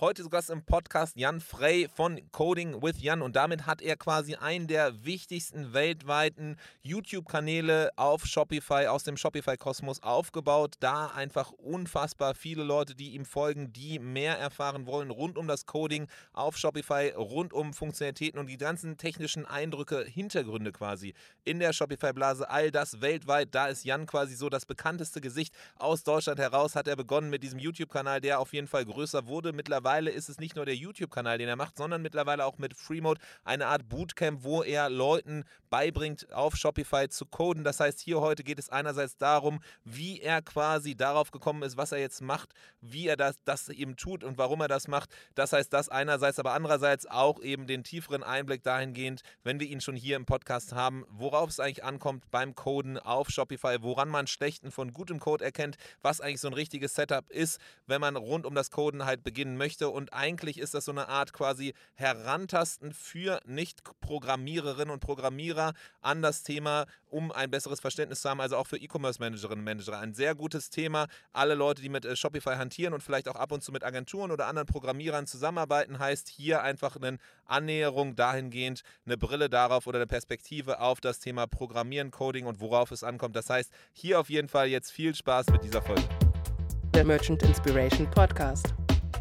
Heute zu Gast im Podcast Jan Frey von Coding with Jan und damit hat er quasi einen der wichtigsten weltweiten YouTube-Kanäle auf Shopify, aus dem Shopify-Kosmos aufgebaut. Da einfach unfassbar viele Leute, die ihm folgen, die mehr erfahren wollen rund um das Coding auf Shopify, rund um Funktionalitäten und die ganzen technischen Eindrücke, Hintergründe quasi in der Shopify-Blase. All das weltweit, da ist Jan quasi so das bekannteste Gesicht aus Deutschland heraus, hat er begonnen mit diesem YouTube-Kanal, der auf jeden Fall größer wurde. Mittlerweile mittlerweile ist es nicht nur der YouTube-Kanal, den er macht, sondern mittlerweile auch mit Freemode eine Art Bootcamp, wo er Leuten beibringt, auf Shopify zu coden. Das heißt, hier heute geht es einerseits darum, wie er quasi darauf gekommen ist, was er jetzt macht, wie er das, das eben tut und warum er das macht. Das heißt, das einerseits, aber andererseits auch eben den tieferen Einblick dahingehend, wenn wir ihn schon hier im Podcast haben, worauf es eigentlich ankommt beim Coden auf Shopify, woran man schlechten von gutem Code erkennt, was eigentlich so ein richtiges Setup ist, wenn man rund um das Coden halt beginnen möchte möchte. Und eigentlich ist das so eine Art quasi Herantasten für Nicht-Programmiererinnen und Programmierer an das Thema, um ein besseres Verständnis zu haben. Also auch für E-Commerce-Managerinnen und Manager. Ein sehr gutes Thema. Alle Leute, die mit äh, Shopify hantieren und vielleicht auch ab und zu mit Agenturen oder anderen Programmierern zusammenarbeiten, heißt hier einfach eine Annäherung dahingehend, eine Brille darauf oder eine Perspektive auf das Thema Programmieren, Coding und worauf es ankommt. Das heißt, hier auf jeden Fall jetzt viel Spaß mit dieser Folge. Der Merchant Inspiration Podcast.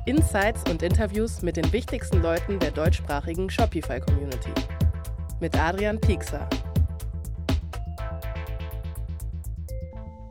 Insights und Interviews mit den wichtigsten Leuten der deutschsprachigen Shopify-Community. Mit Adrian Piekser.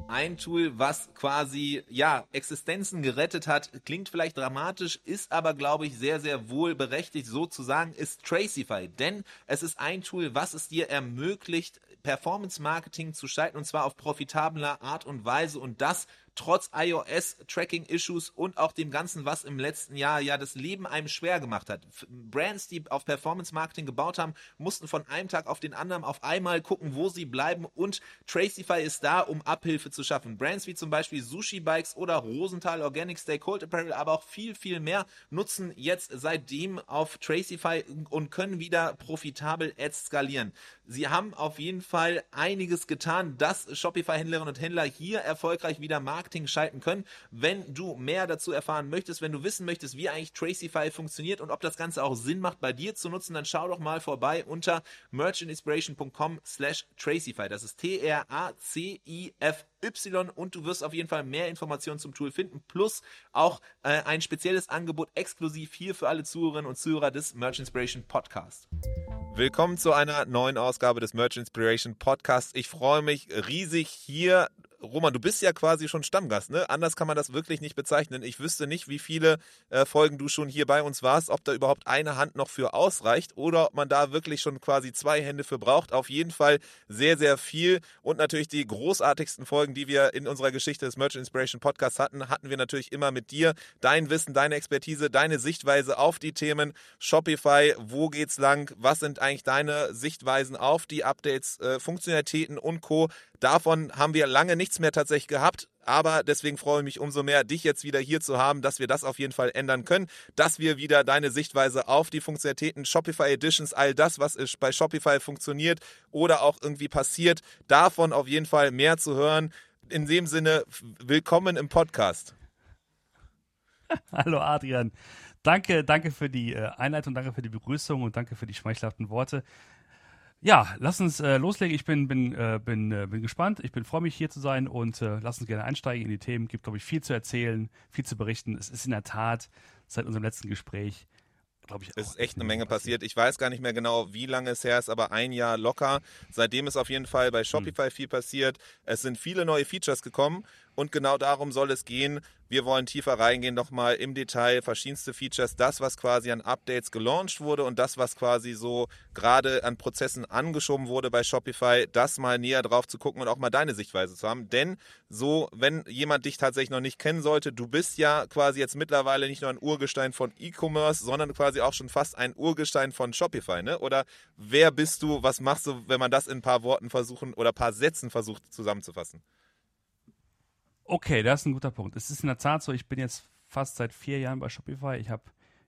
Ein Tool, was quasi ja Existenzen gerettet hat, klingt vielleicht dramatisch, ist aber glaube ich sehr sehr wohl berechtigt so zu sagen, ist Tracify, denn es ist ein Tool, was es dir ermöglicht, Performance Marketing zu schalten und zwar auf profitabler Art und Weise und das trotz iOS-Tracking-Issues und auch dem Ganzen, was im letzten Jahr ja das Leben einem schwer gemacht hat. Brands, die auf Performance-Marketing gebaut haben, mussten von einem Tag auf den anderen auf einmal gucken, wo sie bleiben und Tracify ist da, um Abhilfe zu schaffen. Brands wie zum Beispiel Sushi Bikes oder Rosenthal Organic Stay Cold Apparel, aber auch viel, viel mehr nutzen jetzt seitdem auf Tracify und können wieder profitabel Ads skalieren. Sie haben auf jeden Fall einiges getan, dass Shopify-Händlerinnen und Händler hier erfolgreich wieder Marketing schalten können. Wenn du mehr dazu erfahren möchtest, wenn du wissen möchtest, wie eigentlich Tracify funktioniert und ob das Ganze auch Sinn macht, bei dir zu nutzen, dann schau doch mal vorbei unter merchantinspiration.com slash Tracify. Das ist T-R-A-C-I-F Y und du wirst auf jeden Fall mehr Informationen zum Tool finden, plus auch äh, ein spezielles Angebot exklusiv hier für alle Zuhörerinnen und Zuhörer des Merch Inspiration Podcast. Willkommen zu einer neuen Ausgabe des Merch Inspiration Podcasts. Ich freue mich riesig hier Roman, du bist ja quasi schon Stammgast, ne? Anders kann man das wirklich nicht bezeichnen. Ich wüsste nicht, wie viele äh, Folgen du schon hier bei uns warst, ob da überhaupt eine Hand noch für ausreicht oder ob man da wirklich schon quasi zwei Hände für braucht. Auf jeden Fall sehr, sehr viel und natürlich die großartigsten Folgen, die wir in unserer Geschichte des Merchant Inspiration Podcasts hatten, hatten wir natürlich immer mit dir. Dein Wissen, deine Expertise, deine Sichtweise auf die Themen Shopify, wo geht's lang, was sind eigentlich deine Sichtweisen auf die Updates, äh, Funktionalitäten und Co. Davon haben wir lange nichts mehr tatsächlich gehabt. Aber deswegen freue ich mich umso mehr, dich jetzt wieder hier zu haben, dass wir das auf jeden Fall ändern können, dass wir wieder deine Sichtweise auf die Funktionalitäten Shopify Editions, all das, was bei Shopify funktioniert oder auch irgendwie passiert, davon auf jeden Fall mehr zu hören. In dem Sinne, willkommen im Podcast. Hallo Adrian. Danke, danke für die äh, Einleitung, danke für die Begrüßung und danke für die schmeichelhaften Worte. Ja, lass uns äh, loslegen. Ich bin, bin, äh, bin, äh, bin gespannt. Ich bin freue mich hier zu sein und äh, lass uns gerne einsteigen in die Themen. Gibt, glaube ich, viel zu erzählen, viel zu berichten. Es ist in der Tat seit unserem letzten Gespräch glaube ich. Es ist echt eine Menge passiert. Ich weiß gar nicht mehr genau, wie lange es her ist, aber ein Jahr locker. Seitdem ist auf jeden Fall bei Shopify hm. viel passiert. Es sind viele neue Features gekommen und genau darum soll es gehen. Wir wollen tiefer reingehen, nochmal im Detail, verschiedenste Features, das, was quasi an Updates gelauncht wurde und das, was quasi so gerade an Prozessen angeschoben wurde bei Shopify, das mal näher drauf zu gucken und auch mal deine Sichtweise zu haben. Denn so, wenn jemand dich tatsächlich noch nicht kennen sollte, du bist ja quasi jetzt mittlerweile nicht nur ein Urgestein von E-Commerce, sondern quasi auch schon fast ein Urgestein von Shopify, ne? Oder wer bist du, was machst du, wenn man das in ein paar Worten versuchen oder ein paar Sätzen versucht zusammenzufassen? Okay, das ist ein guter Punkt. Es ist in der Tat so, ich bin jetzt fast seit vier Jahren bei Shopify. Ich habe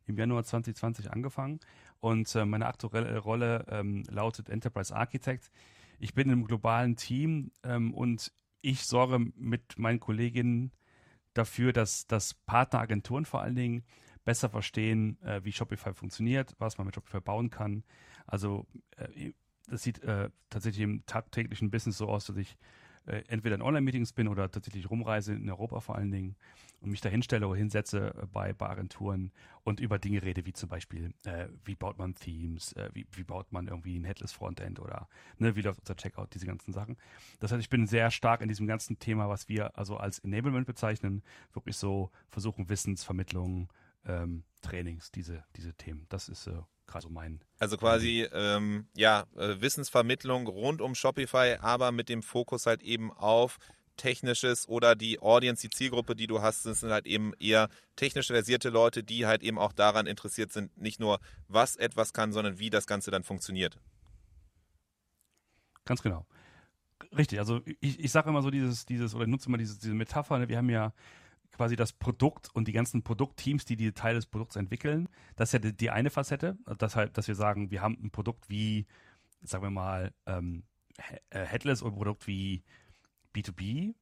im Januar 2020 angefangen und äh, meine aktuelle Rolle ähm, lautet Enterprise Architect. Ich bin im globalen Team ähm, und ich sorge mit meinen Kolleginnen dafür, dass, dass Partneragenturen vor allen Dingen besser verstehen, äh, wie Shopify funktioniert, was man mit Shopify bauen kann. Also äh, das sieht äh, tatsächlich im tagtäglichen Business so aus, dass ich äh, entweder in Online-Meetings bin oder tatsächlich rumreise in Europa vor allen Dingen und mich da hinstelle oder hinsetze äh, bei, bei Agenturen und über Dinge rede, wie zum Beispiel, äh, wie baut man Themes, äh, wie, wie baut man irgendwie ein Headless Frontend oder ne, wie läuft unser Checkout, diese ganzen Sachen. Das heißt, ich bin sehr stark in diesem ganzen Thema, was wir also als Enablement bezeichnen, wirklich so versuchen, Wissensvermittlung, ähm, Trainings, diese, diese Themen. Das ist äh, gerade so mein. Also quasi, ähm, ja, äh, Wissensvermittlung rund um Shopify, aber mit dem Fokus halt eben auf technisches oder die Audience, die Zielgruppe, die du hast, das sind halt eben eher technisch versierte Leute, die halt eben auch daran interessiert sind, nicht nur was etwas kann, sondern wie das Ganze dann funktioniert. Ganz genau. Richtig, also ich, ich sage immer so dieses, dieses, oder nutze immer diese, diese Metapher, ne? wir haben ja quasi das Produkt und die ganzen Produktteams, die die Teile des Produkts entwickeln. Das ist ja die, die eine Facette, dass halt, dass wir sagen, wir haben ein Produkt wie, sagen wir mal, ähm, äh, Headless oder ein Produkt wie B2B.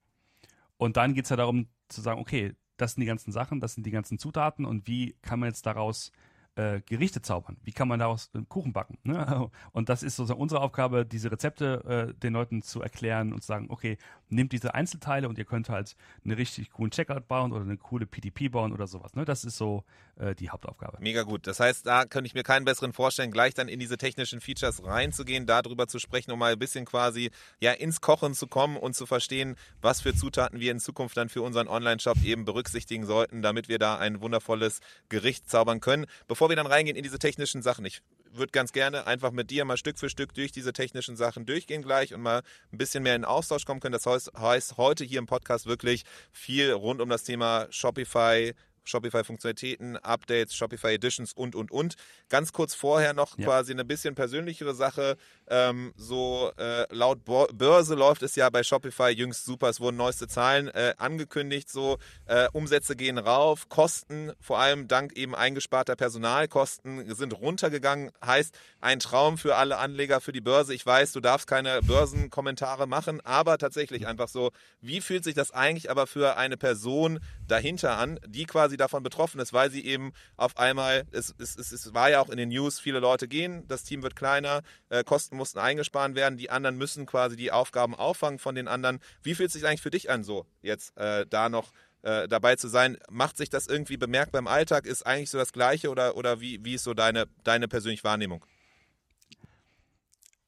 Und dann geht es ja darum zu sagen, okay, das sind die ganzen Sachen, das sind die ganzen Zutaten und wie kann man jetzt daraus äh, Gerichte zaubern? Wie kann man daraus äh, Kuchen backen? Ne? Und das ist sozusagen unsere Aufgabe, diese Rezepte äh, den Leuten zu erklären und zu sagen, okay, nehmt diese Einzelteile und ihr könnt halt einen richtig coolen Checkout bauen oder eine coole PDP bauen oder sowas. Ne? Das ist so äh, die Hauptaufgabe. Mega gut. Das heißt, da könnte ich mir keinen besseren vorstellen, gleich dann in diese technischen Features reinzugehen, darüber zu sprechen, um mal ein bisschen quasi ja ins Kochen zu kommen und zu verstehen, was für Zutaten wir in Zukunft dann für unseren Online-Shop eben berücksichtigen sollten, damit wir da ein wundervolles Gericht zaubern können. Bevor wir dann reingehen in diese technischen Sachen, ich würde ganz gerne einfach mit dir mal Stück für Stück durch diese technischen Sachen durchgehen gleich und mal ein bisschen mehr in Austausch kommen können. Das heißt, heute hier im Podcast wirklich viel rund um das Thema Shopify, Shopify-Funktionalitäten, Updates, Shopify Editions und, und, und. Ganz kurz vorher noch ja. quasi eine bisschen persönlichere Sache. Ähm, so äh, laut Bo Börse läuft es ja bei Shopify jüngst super. Es wurden neueste Zahlen äh, angekündigt. So äh, Umsätze gehen rauf, Kosten, vor allem dank eben eingesparter Personalkosten, sind runtergegangen. Heißt ein Traum für alle Anleger für die Börse. Ich weiß, du darfst keine Börsenkommentare machen, aber tatsächlich einfach so, wie fühlt sich das eigentlich aber für eine Person dahinter an, die quasi davon betroffen ist, weil sie eben auf einmal, es, es, es, es war ja auch in den News, viele Leute gehen, das Team wird kleiner, äh, Kosten mussten eingespart werden, die anderen müssen quasi die Aufgaben auffangen von den anderen. Wie fühlt es sich eigentlich für dich an, so jetzt äh, da noch äh, dabei zu sein? Macht sich das irgendwie bemerkbar im Alltag? Ist eigentlich so das Gleiche oder, oder wie, wie ist so deine, deine persönliche Wahrnehmung?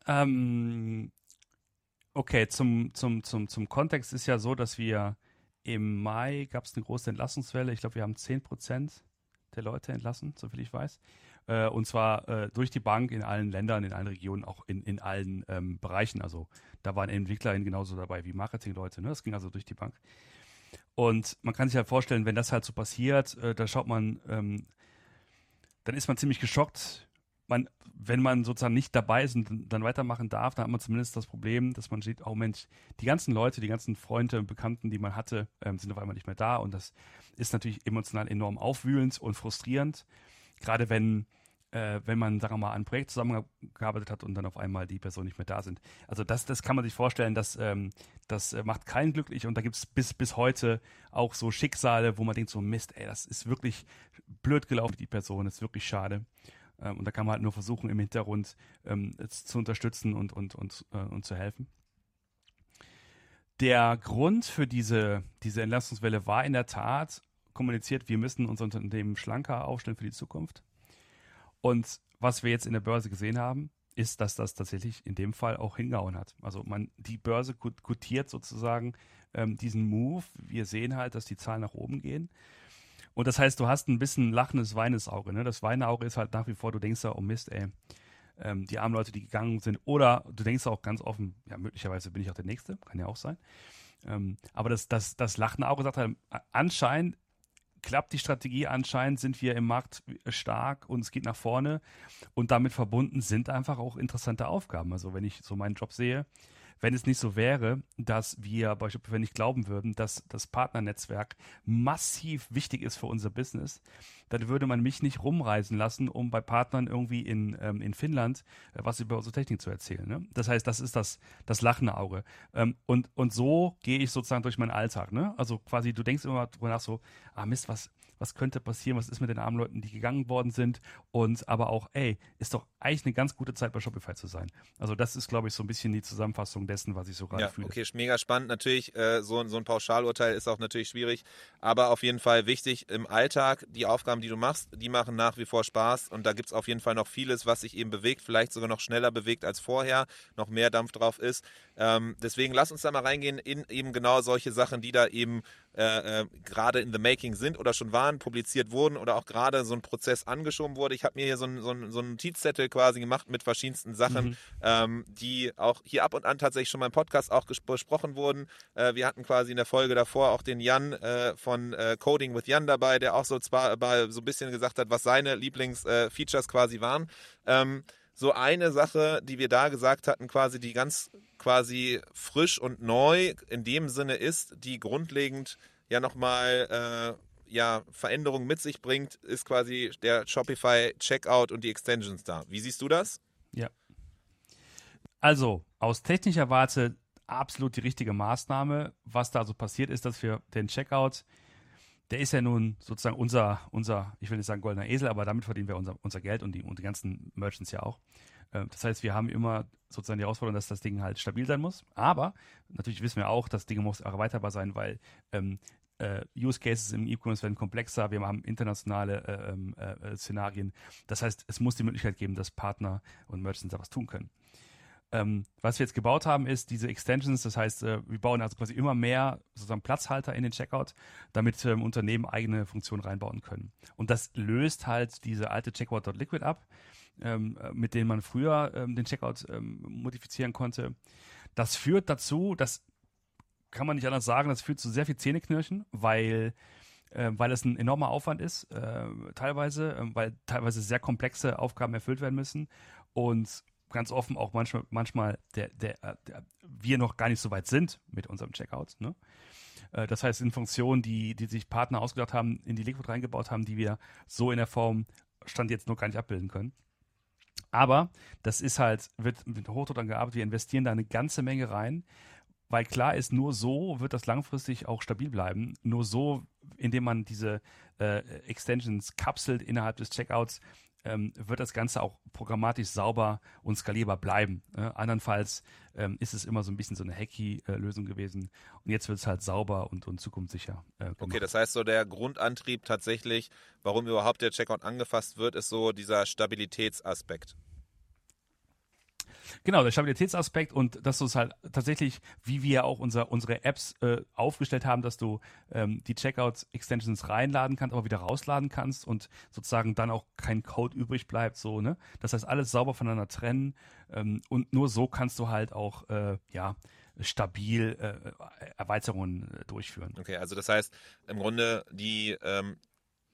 Ähm, okay, zum, zum, zum, zum Kontext ist ja so, dass wir im Mai gab es eine große Entlassungswelle. Ich glaube, wir haben 10 Prozent der Leute entlassen, soviel ich weiß. Äh, und zwar äh, durch die Bank in allen Ländern, in allen Regionen, auch in, in allen ähm, Bereichen. Also da waren EntwicklerInnen genauso dabei wie Marketingleute. Ne? Das ging also durch die Bank. Und man kann sich halt vorstellen, wenn das halt so passiert, äh, da schaut man, ähm, dann ist man ziemlich geschockt, man, wenn man sozusagen nicht dabei ist und dann weitermachen darf, dann hat man zumindest das Problem, dass man sieht, oh Mensch, die ganzen Leute, die ganzen Freunde und Bekannten, die man hatte, ähm, sind auf einmal nicht mehr da. Und das ist natürlich emotional enorm aufwühlend und frustrierend. Gerade wenn, äh, wenn man, sagen wir mal, an einem Projekt zusammengearbeitet hat und dann auf einmal die Personen nicht mehr da sind. Also das, das kann man sich vorstellen, dass, ähm, das äh, macht keinen glücklich und da gibt es bis, bis heute auch so Schicksale, wo man denkt, so Mist, ey, das ist wirklich blöd gelaufen, die Person, das ist wirklich schade. Ähm, und da kann man halt nur versuchen, im Hintergrund ähm, zu unterstützen und, und, und, äh, und zu helfen. Der Grund für diese, diese Entlastungswelle war in der Tat kommuniziert, wir müssen unser Unternehmen schlanker aufstellen für die Zukunft. Und was wir jetzt in der Börse gesehen haben, ist, dass das tatsächlich in dem Fall auch hingehauen hat. Also man, die Börse gutiert sozusagen ähm, diesen Move. Wir sehen halt, dass die Zahlen nach oben gehen. Und das heißt, du hast ein bisschen lachendes, weines Auge. Ne? Das Weineauge ist halt nach wie vor, du denkst ja, oh Mist, ey, ähm, die armen Leute, die gegangen sind. Oder du denkst auch ganz offen, ja, möglicherweise bin ich auch der Nächste, kann ja auch sein. Ähm, aber das, das, das lachende Auge sagt halt, anscheinend klappt die Strategie, anscheinend sind wir im Markt stark und es geht nach vorne. Und damit verbunden sind einfach auch interessante Aufgaben. Also wenn ich so meinen Job sehe, wenn es nicht so wäre, dass wir beispielsweise nicht glauben würden, dass das Partnernetzwerk massiv wichtig ist für unser Business, dann würde man mich nicht rumreisen lassen, um bei Partnern irgendwie in, ähm, in Finnland äh, was über unsere Technik zu erzählen. Ne? Das heißt, das ist das, das lachende Auge. Ähm, und, und so gehe ich sozusagen durch meinen Alltag. Ne? Also quasi, du denkst immer drüber nach so, ah Mist, was, was könnte passieren, was ist mit den armen Leuten, die gegangen worden sind und aber auch, ey, ist doch eigentlich eine ganz gute Zeit bei Shopify zu sein. Also das ist, glaube ich, so ein bisschen die Zusammenfassung dessen, was ich so gerade ja, fühle. Okay, mega spannend. Natürlich, äh, so, so ein Pauschalurteil ist auch natürlich schwierig, aber auf jeden Fall wichtig im Alltag, die Aufgaben, die du machst, die machen nach wie vor Spaß und da gibt es auf jeden Fall noch vieles, was sich eben bewegt, vielleicht sogar noch schneller bewegt als vorher, noch mehr Dampf drauf ist. Ähm, deswegen lass uns da mal reingehen in eben genau solche Sachen, die da eben äh, äh, gerade in the making sind oder schon waren, publiziert wurden oder auch gerade so ein Prozess angeschoben wurde. Ich habe mir hier so einen so so ein Notizzettel quasi gemacht mit verschiedensten Sachen, mhm. ähm, die auch hier ab und an tatsächlich schon mal im Podcast auch besprochen wurden. Äh, wir hatten quasi in der Folge davor auch den Jan äh, von äh, Coding with Jan dabei, der auch so zwar so ein bisschen gesagt hat, was seine Lieblingsfeatures quasi waren. Ähm, so eine Sache, die wir da gesagt hatten, quasi die ganz quasi frisch und neu in dem Sinne ist, die grundlegend ja nochmal äh, ja, Veränderungen mit sich bringt, ist quasi der Shopify Checkout und die Extensions da. Wie siehst du das? Ja. Also, aus technischer Warte absolut die richtige Maßnahme. Was da so passiert ist, dass wir den Checkout der ist ja nun sozusagen unser, unser, ich will nicht sagen goldener Esel, aber damit verdienen wir unser, unser Geld und die, und die ganzen Merchants ja auch. Ähm, das heißt, wir haben immer sozusagen die Herausforderung, dass das Ding halt stabil sein muss. Aber natürlich wissen wir auch, das Ding muss erweiterbar sein, weil ähm, äh, Use Cases im E-Commerce werden komplexer, wir haben internationale äh, ähm, äh, äh, Szenarien. Das heißt, es muss die Möglichkeit geben, dass Partner und Merchants da was tun können. Ähm, was wir jetzt gebaut haben, ist diese Extensions. Das heißt, äh, wir bauen also quasi immer mehr sozusagen Platzhalter in den Checkout, damit ähm, Unternehmen eigene Funktionen reinbauen können. Und das löst halt diese alte Checkout.liquid ab, ähm, äh, mit denen man früher ähm, den Checkout ähm, modifizieren konnte. Das führt dazu, das kann man nicht anders sagen, das führt zu sehr viel Zähneknirschen, weil äh, weil es ein enormer Aufwand ist, äh, teilweise, weil teilweise sehr komplexe Aufgaben erfüllt werden müssen und ganz offen auch manchmal, manchmal der, der, äh, der, wir noch gar nicht so weit sind mit unserem Checkout. Ne? Äh, das heißt, in Funktionen, die, die sich Partner ausgedacht haben, in die Liquid reingebaut haben, die wir so in der Form Stand jetzt noch gar nicht abbilden können. Aber das ist halt, wird mit Hochdruck dann gearbeitet, wir investieren da eine ganze Menge rein, weil klar ist, nur so wird das langfristig auch stabil bleiben. Nur so, indem man diese äh, Extensions kapselt innerhalb des Checkouts, ähm, wird das Ganze auch programmatisch sauber und skalierbar bleiben. Äh, andernfalls ähm, ist es immer so ein bisschen so eine Hacky-Lösung gewesen. Und jetzt wird es halt sauber und, und zukunftssicher. Äh, okay, das heißt so der Grundantrieb tatsächlich, warum überhaupt der Checkout angefasst wird, ist so dieser Stabilitätsaspekt. Genau, der Stabilitätsaspekt und dass du es halt tatsächlich, wie wir auch unser, unsere Apps äh, aufgestellt haben, dass du ähm, die Checkout-Extensions reinladen kannst, aber wieder rausladen kannst und sozusagen dann auch kein Code übrig bleibt, so, ne? Das heißt, alles sauber voneinander trennen ähm, und nur so kannst du halt auch, äh, ja, stabil äh, Erweiterungen äh, durchführen. Okay, also das heißt, im Grunde die ähm,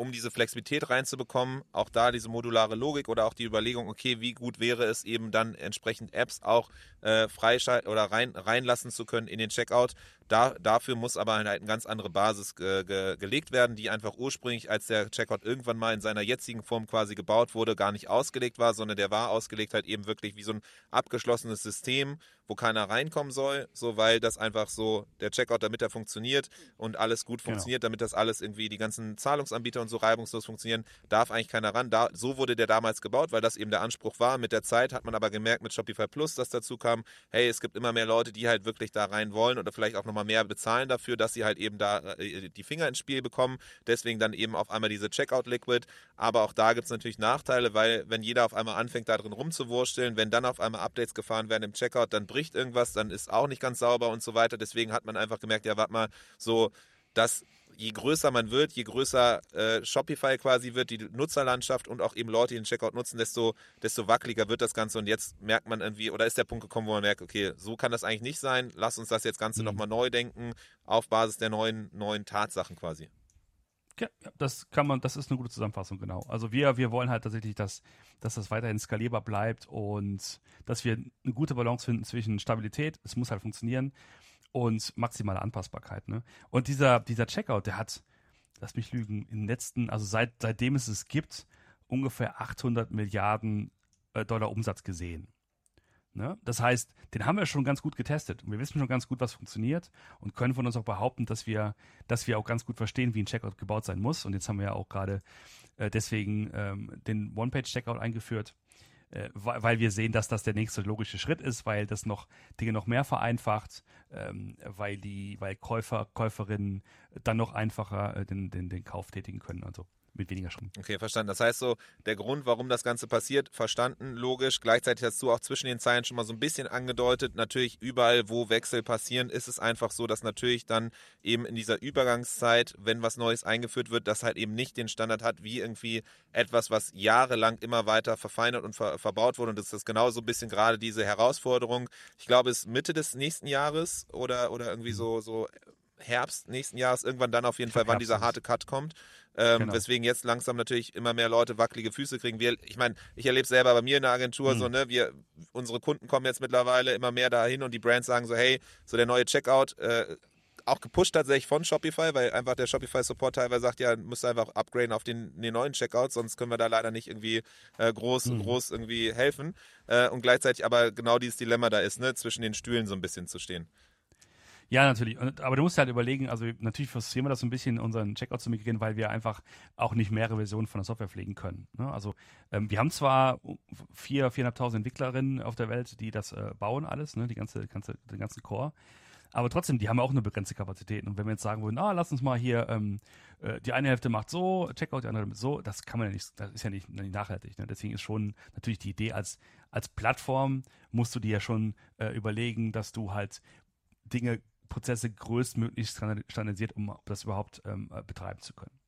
um diese Flexibilität reinzubekommen, auch da diese modulare Logik oder auch die Überlegung, okay, wie gut wäre es eben dann entsprechend Apps auch äh, freischalten oder rein, reinlassen zu können in den Checkout. Da, dafür muss aber halt eine ganz andere Basis ge, ge, gelegt werden, die einfach ursprünglich, als der Checkout irgendwann mal in seiner jetzigen Form quasi gebaut wurde, gar nicht ausgelegt war, sondern der war ausgelegt halt eben wirklich wie so ein abgeschlossenes System, wo keiner reinkommen soll, so weil das einfach so der Checkout, damit er funktioniert und alles gut genau. funktioniert, genau. damit das alles irgendwie die ganzen Zahlungsanbieter und so reibungslos funktionieren, darf eigentlich keiner ran. Da, so wurde der damals gebaut, weil das eben der Anspruch war. Mit der Zeit hat man aber gemerkt mit Shopify Plus, dass dazu kam, hey, es gibt immer mehr Leute, die halt wirklich da rein wollen oder vielleicht auch nochmal mehr bezahlen dafür, dass sie halt eben da äh, die Finger ins Spiel bekommen. Deswegen dann eben auf einmal diese Checkout Liquid. Aber auch da gibt es natürlich Nachteile, weil wenn jeder auf einmal anfängt, da drin rumzuwursteln, wenn dann auf einmal Updates gefahren werden im Checkout, dann bricht irgendwas, dann ist auch nicht ganz sauber und so weiter. Deswegen hat man einfach gemerkt, ja, warte mal, so, dass je größer man wird, je größer äh, Shopify quasi wird, die Nutzerlandschaft und auch eben Leute, die den Checkout nutzen, desto, desto wackeliger wird das Ganze. Und jetzt merkt man irgendwie, oder ist der Punkt gekommen, wo man merkt, okay, so kann das eigentlich nicht sein. Lass uns das jetzt Ganze mhm. nochmal neu denken, auf Basis der neuen, neuen Tatsachen quasi. Ja, das kann man, das ist eine gute Zusammenfassung, genau. Also wir, wir wollen halt tatsächlich, dass, dass das weiterhin skalierbar bleibt und dass wir eine gute Balance finden zwischen Stabilität, es muss halt funktionieren, und maximale Anpassbarkeit. Ne? Und dieser, dieser Checkout, der hat, lass mich lügen, in den letzten, also seit, seitdem es es gibt, ungefähr 800 Milliarden äh, Dollar Umsatz gesehen. Ne? Das heißt, den haben wir schon ganz gut getestet und wir wissen schon ganz gut, was funktioniert und können von uns auch behaupten, dass wir, dass wir auch ganz gut verstehen, wie ein Checkout gebaut sein muss. Und jetzt haben wir ja auch gerade äh, deswegen ähm, den One-Page-Checkout eingeführt, äh, weil wir sehen, dass das der nächste logische Schritt ist, weil das noch Dinge noch mehr vereinfacht, ähm, weil die, weil Käufer, Käuferinnen dann noch einfacher äh, den, den, den Kauf tätigen können. Also mit weniger Schritten. Okay, verstanden. Das heißt so, der Grund, warum das Ganze passiert, verstanden, logisch. Gleichzeitig hast du auch zwischen den Zeilen schon mal so ein bisschen angedeutet, natürlich überall, wo Wechsel passieren, ist es einfach so, dass natürlich dann eben in dieser Übergangszeit, wenn was Neues eingeführt wird, das halt eben nicht den Standard hat, wie irgendwie etwas, was jahrelang immer weiter verfeinert und ver verbaut wurde. Und das ist genau so ein bisschen gerade diese Herausforderung. Ich glaube, es ist Mitte des nächsten Jahres oder, oder irgendwie so, so Herbst nächsten Jahres irgendwann dann auf jeden Fall, wann dieser harte Cut kommt. Ähm, genau. Weswegen jetzt langsam natürlich immer mehr Leute wackelige Füße kriegen. Wir, ich meine, ich erlebe es selber bei mir in der Agentur mhm. so, ne, wir, unsere Kunden kommen jetzt mittlerweile immer mehr dahin und die Brands sagen so, hey, so der neue Checkout, äh, auch gepusht tatsächlich von Shopify, weil einfach der Shopify-Support teilweise sagt, ja, müsst einfach upgraden auf den, den, neuen Checkout, sonst können wir da leider nicht irgendwie äh, groß, mhm. groß irgendwie helfen. Äh, und gleichzeitig aber genau dieses Dilemma da ist, ne, zwischen den Stühlen so ein bisschen zu stehen. Ja, natürlich. Aber du musst halt überlegen, also natürlich forcieren wir das so ein bisschen, unseren Checkout zu migrieren, weil wir einfach auch nicht mehrere Versionen von der Software pflegen können. Ne? Also ähm, wir haben zwar vier, viereinhalbtausend Entwicklerinnen auf der Welt, die das äh, bauen alles, ne? die ganze, ganze, den ganzen Core. Aber trotzdem, die haben auch eine begrenzte Kapazität. Und wenn wir jetzt sagen würden, ah, lass uns mal hier, ähm, äh, die eine Hälfte macht so, Checkout, die andere so, das kann man ja nicht, das ist ja nicht, nicht nachhaltig. Ne? Deswegen ist schon natürlich die Idee als, als Plattform, musst du dir ja schon äh, überlegen, dass du halt Dinge Prozesse größtmöglich standardisiert, um das überhaupt ähm, äh, betreiben zu können.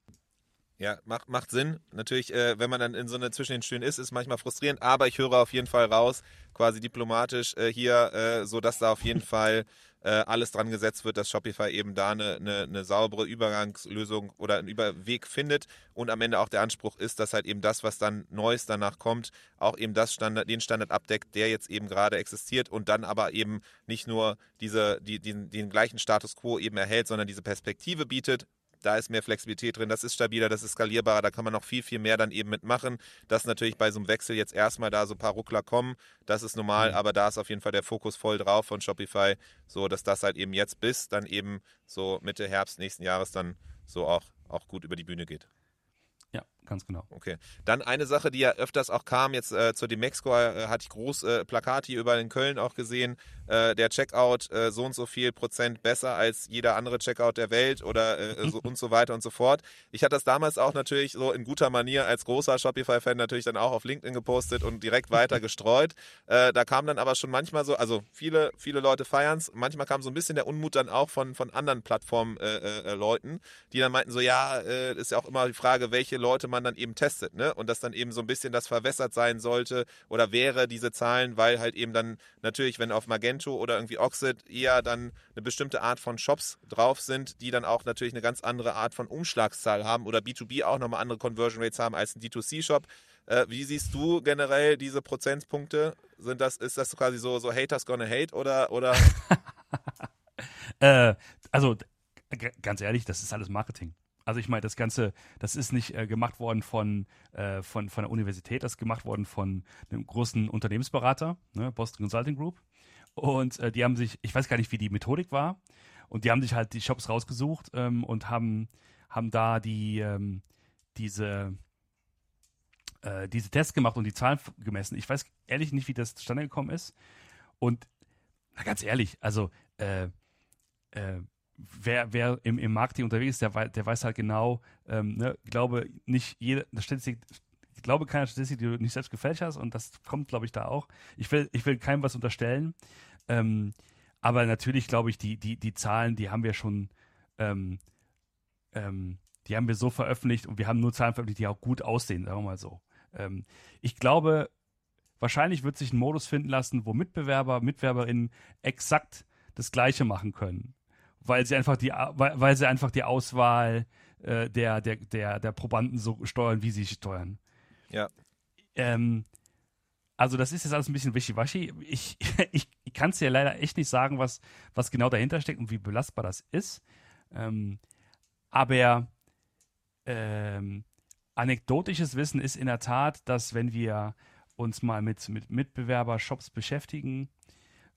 Ja, macht, macht Sinn. Natürlich, äh, wenn man dann in so einer zwischen den Stühlen ist, ist manchmal frustrierend, aber ich höre auf jeden Fall raus, quasi diplomatisch äh, hier, äh, so dass da auf jeden Fall äh, alles dran gesetzt wird, dass Shopify eben da eine, eine, eine saubere Übergangslösung oder einen Überweg findet und am Ende auch der Anspruch ist, dass halt eben das, was dann Neues danach kommt, auch eben das Standard, den Standard abdeckt, der jetzt eben gerade existiert und dann aber eben nicht nur diese, die, den, den gleichen Status quo eben erhält, sondern diese Perspektive bietet, da ist mehr Flexibilität drin, das ist stabiler, das ist skalierbarer, da kann man noch viel, viel mehr dann eben mitmachen. Dass natürlich bei so einem Wechsel jetzt erstmal da so ein paar Ruckler kommen, das ist normal, mhm. aber da ist auf jeden Fall der Fokus voll drauf von Shopify, so dass das halt eben jetzt bis dann eben so Mitte Herbst nächsten Jahres dann so auch, auch gut über die Bühne geht. Ja, ganz genau. Okay. Dann eine Sache, die ja öfters auch kam, jetzt äh, zur Demexco äh, hatte ich groß äh, Plakat hier überall in Köln auch gesehen. Äh, der Checkout äh, so und so viel Prozent besser als jeder andere Checkout der Welt oder äh, so und so weiter und so fort. Ich hatte das damals auch natürlich so in guter Manier als großer Shopify-Fan natürlich dann auch auf LinkedIn gepostet und direkt weiter gestreut. Äh, da kam dann aber schon manchmal so, also viele, viele Leute feiern es. Manchmal kam so ein bisschen der Unmut dann auch von, von anderen Plattform-Leuten, äh, die dann meinten so, ja, ist ja auch immer die Frage, welche Leute man dann eben testet, ne? Und dass dann eben so ein bisschen das verwässert sein sollte oder wäre diese Zahlen, weil halt eben dann natürlich, wenn auf Magento oder irgendwie Oxid eher dann eine bestimmte Art von Shops drauf sind, die dann auch natürlich eine ganz andere Art von Umschlagszahl haben oder B2B auch nochmal andere Conversion Rates haben als ein D2C-Shop. Äh, wie siehst du generell diese Prozentpunkte? Sind das, ist das quasi so, so Haters gonna hate oder, oder? äh, also, ganz ehrlich, das ist alles Marketing. Also ich meine, das Ganze, das ist nicht äh, gemacht worden von, äh, von, von der Universität, das ist gemacht worden von einem großen Unternehmensberater, ne, Boston Consulting Group. Und äh, die haben sich, ich weiß gar nicht, wie die Methodik war, und die haben sich halt die Shops rausgesucht ähm, und haben, haben da die, ähm, diese, äh, diese Tests gemacht und die Zahlen gemessen. Ich weiß ehrlich nicht, wie das zustande gekommen ist. Und na, ganz ehrlich, also äh, äh, wer, wer im, im Marketing unterwegs ist, der, der weiß halt genau, ähm, ne, glaube nicht jede Statistik, ich glaube keine Statistik, die du nicht selbst gefälscht hast und das kommt, glaube ich, da auch. Ich will, ich will keinem was unterstellen, ähm, aber natürlich glaube ich, die, die, die Zahlen, die haben wir schon, ähm, ähm, die haben wir so veröffentlicht und wir haben nur Zahlen veröffentlicht, die auch gut aussehen, sagen wir mal so. Ähm, ich glaube, wahrscheinlich wird sich ein Modus finden lassen, wo Mitbewerber, Mitwerberinnen exakt das Gleiche machen können weil sie einfach die, weil, weil sie einfach die Auswahl äh, der, der, der, der Probanden so steuern, wie sie steuern. Ja. Ähm, also das ist jetzt alles ein bisschen wischiwaschi. Ich, ich, ich kann es dir leider echt nicht sagen, was, was genau dahinter steckt und wie belastbar das ist. Ähm, aber ähm, anekdotisches Wissen ist in der Tat, dass wenn wir uns mal mit, mit Mitbewerber-Shops beschäftigen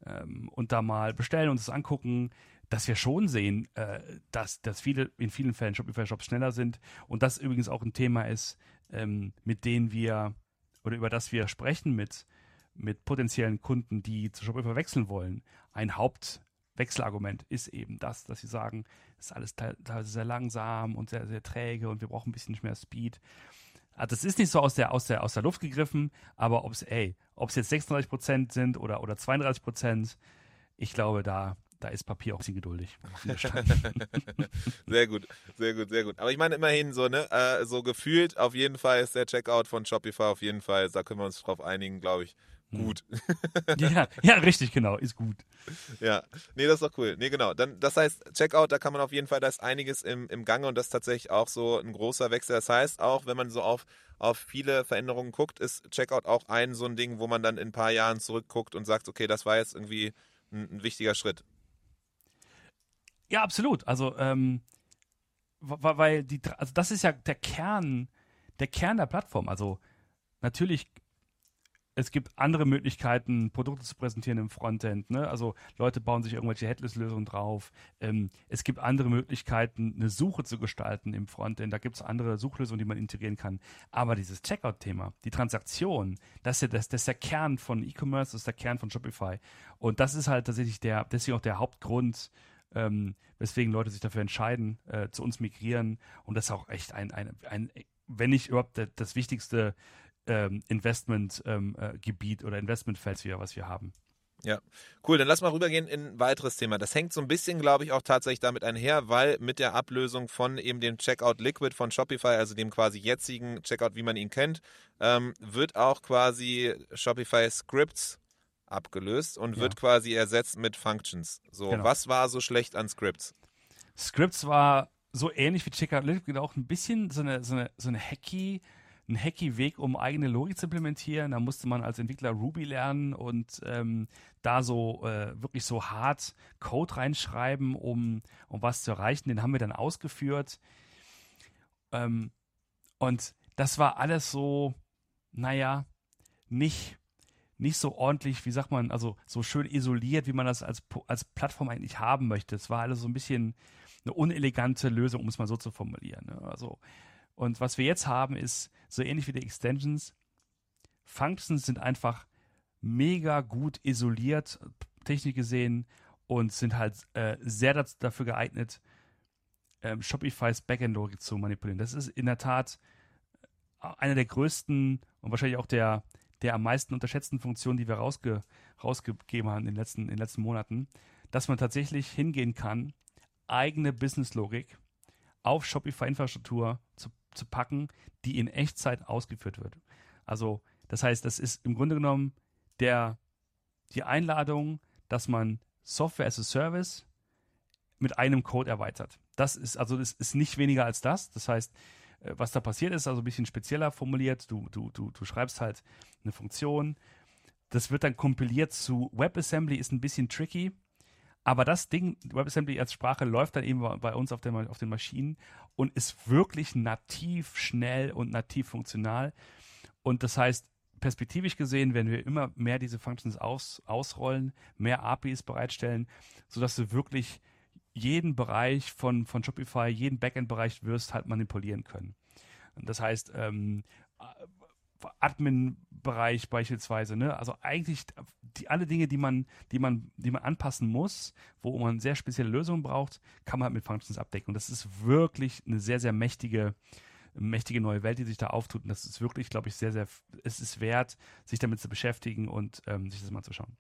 ähm, und da mal bestellen und es angucken, dass wir schon sehen, äh, dass, dass viele in vielen Fällen Shopify-Shops schneller sind und das übrigens auch ein Thema ist, ähm, mit denen wir oder über das wir sprechen mit, mit potenziellen Kunden, die zu Shopify wechseln wollen. Ein Hauptwechselargument ist eben das, dass sie sagen, es ist alles teilweise sehr langsam und sehr, sehr träge und wir brauchen ein bisschen mehr Speed. Also das ist nicht so aus der, aus der, aus der Luft gegriffen, aber ob es, jetzt 36 Prozent sind oder, oder 32 Prozent, ich glaube, da, da ist Papier auch ein bisschen geduldig. sehr gut, sehr gut, sehr gut. Aber ich meine immerhin so, ne, äh, so gefühlt auf jeden Fall ist der Checkout von Shopify auf jeden Fall, da können wir uns drauf einigen, glaube ich, hm. gut. ja, ja, richtig, genau, ist gut. Ja, nee, das ist doch cool. Nee, genau. Dann, das heißt, Checkout, da kann man auf jeden Fall, da ist einiges im, im Gange und das ist tatsächlich auch so ein großer Wechsel. Das heißt, auch wenn man so auf, auf viele Veränderungen guckt, ist Checkout auch ein so ein Ding, wo man dann in ein paar Jahren zurückguckt und sagt, okay, das war jetzt irgendwie ein, ein wichtiger Schritt. Ja, absolut. Also, ähm, weil die, also das ist ja der Kern, der Kern der Plattform. Also natürlich es gibt andere Möglichkeiten, Produkte zu präsentieren im Frontend. Ne? Also Leute bauen sich irgendwelche Headless-Lösungen drauf. Ähm, es gibt andere Möglichkeiten, eine Suche zu gestalten im Frontend. Da gibt es andere Suchlösungen, die man integrieren kann. Aber dieses Checkout-Thema, die Transaktion, das ist, ja, das, das ist der Kern von E-Commerce, das ist der Kern von Shopify. Und das ist halt tatsächlich der, deswegen auch der Hauptgrund, ähm, weswegen Leute sich dafür entscheiden, äh, zu uns migrieren. Und das ist auch echt ein, ein, ein wenn nicht überhaupt das wichtigste ähm, Investmentgebiet ähm, äh, oder Investmentfeld, was wir haben. Ja, cool. Dann lass mal rübergehen in ein weiteres Thema. Das hängt so ein bisschen, glaube ich, auch tatsächlich damit einher, weil mit der Ablösung von eben dem Checkout Liquid von Shopify, also dem quasi jetzigen Checkout, wie man ihn kennt, ähm, wird auch quasi Shopify Scripts abgelöst und ja. wird quasi ersetzt mit Functions. So, genau. was war so schlecht an Scripts? Scripts war so ähnlich wie Checkout Liquid auch ein bisschen so eine, so eine, so eine hacky ein hacky Weg, um eigene Logik zu implementieren. Da musste man als Entwickler Ruby lernen und ähm, da so äh, wirklich so hart Code reinschreiben, um, um was zu erreichen. Den haben wir dann ausgeführt. Ähm, und das war alles so, naja, nicht, nicht so ordentlich, wie sagt man, also so schön isoliert, wie man das als, als Plattform eigentlich haben möchte. Es war alles so ein bisschen eine unelegante Lösung, um es mal so zu formulieren. Ne? Also und was wir jetzt haben, ist so ähnlich wie die Extensions. Functions sind einfach mega gut isoliert, technisch gesehen, und sind halt äh, sehr das, dafür geeignet, ähm, Shopify's Backend-Logik zu manipulieren. Das ist in der Tat äh, eine der größten und wahrscheinlich auch der, der am meisten unterschätzten Funktionen, die wir rausge, rausgegeben haben in den, letzten, in den letzten Monaten, dass man tatsächlich hingehen kann, eigene Business-Logik auf Shopify-Infrastruktur zu zu packen, die in Echtzeit ausgeführt wird. Also, das heißt, das ist im Grunde genommen der, die Einladung, dass man Software as a Service mit einem Code erweitert. Das ist, also, das ist nicht weniger als das. Das heißt, was da passiert ist, also ein bisschen spezieller formuliert. Du, du, du, du schreibst halt eine Funktion. Das wird dann kompiliert zu WebAssembly, ist ein bisschen tricky. Aber das Ding, WebAssembly als Sprache, läuft dann eben bei uns auf den, auf den Maschinen und ist wirklich nativ schnell und nativ funktional. Und das heißt, perspektivisch gesehen, wenn wir immer mehr diese Functions aus, ausrollen, mehr APIs bereitstellen, sodass du wirklich jeden Bereich von, von Shopify, jeden Backend-Bereich wirst halt manipulieren können. Das heißt, ähm, Admin-Bereich beispielsweise, ne? Also eigentlich die, alle Dinge, die man, die man, die man anpassen muss, wo man sehr spezielle Lösungen braucht, kann man halt mit Functions abdecken. Und das ist wirklich eine sehr, sehr mächtige, mächtige neue Welt, die sich da auftut. Und das ist wirklich, glaube ich, sehr, sehr, es ist wert, sich damit zu beschäftigen und ähm, sich das mal zu schauen.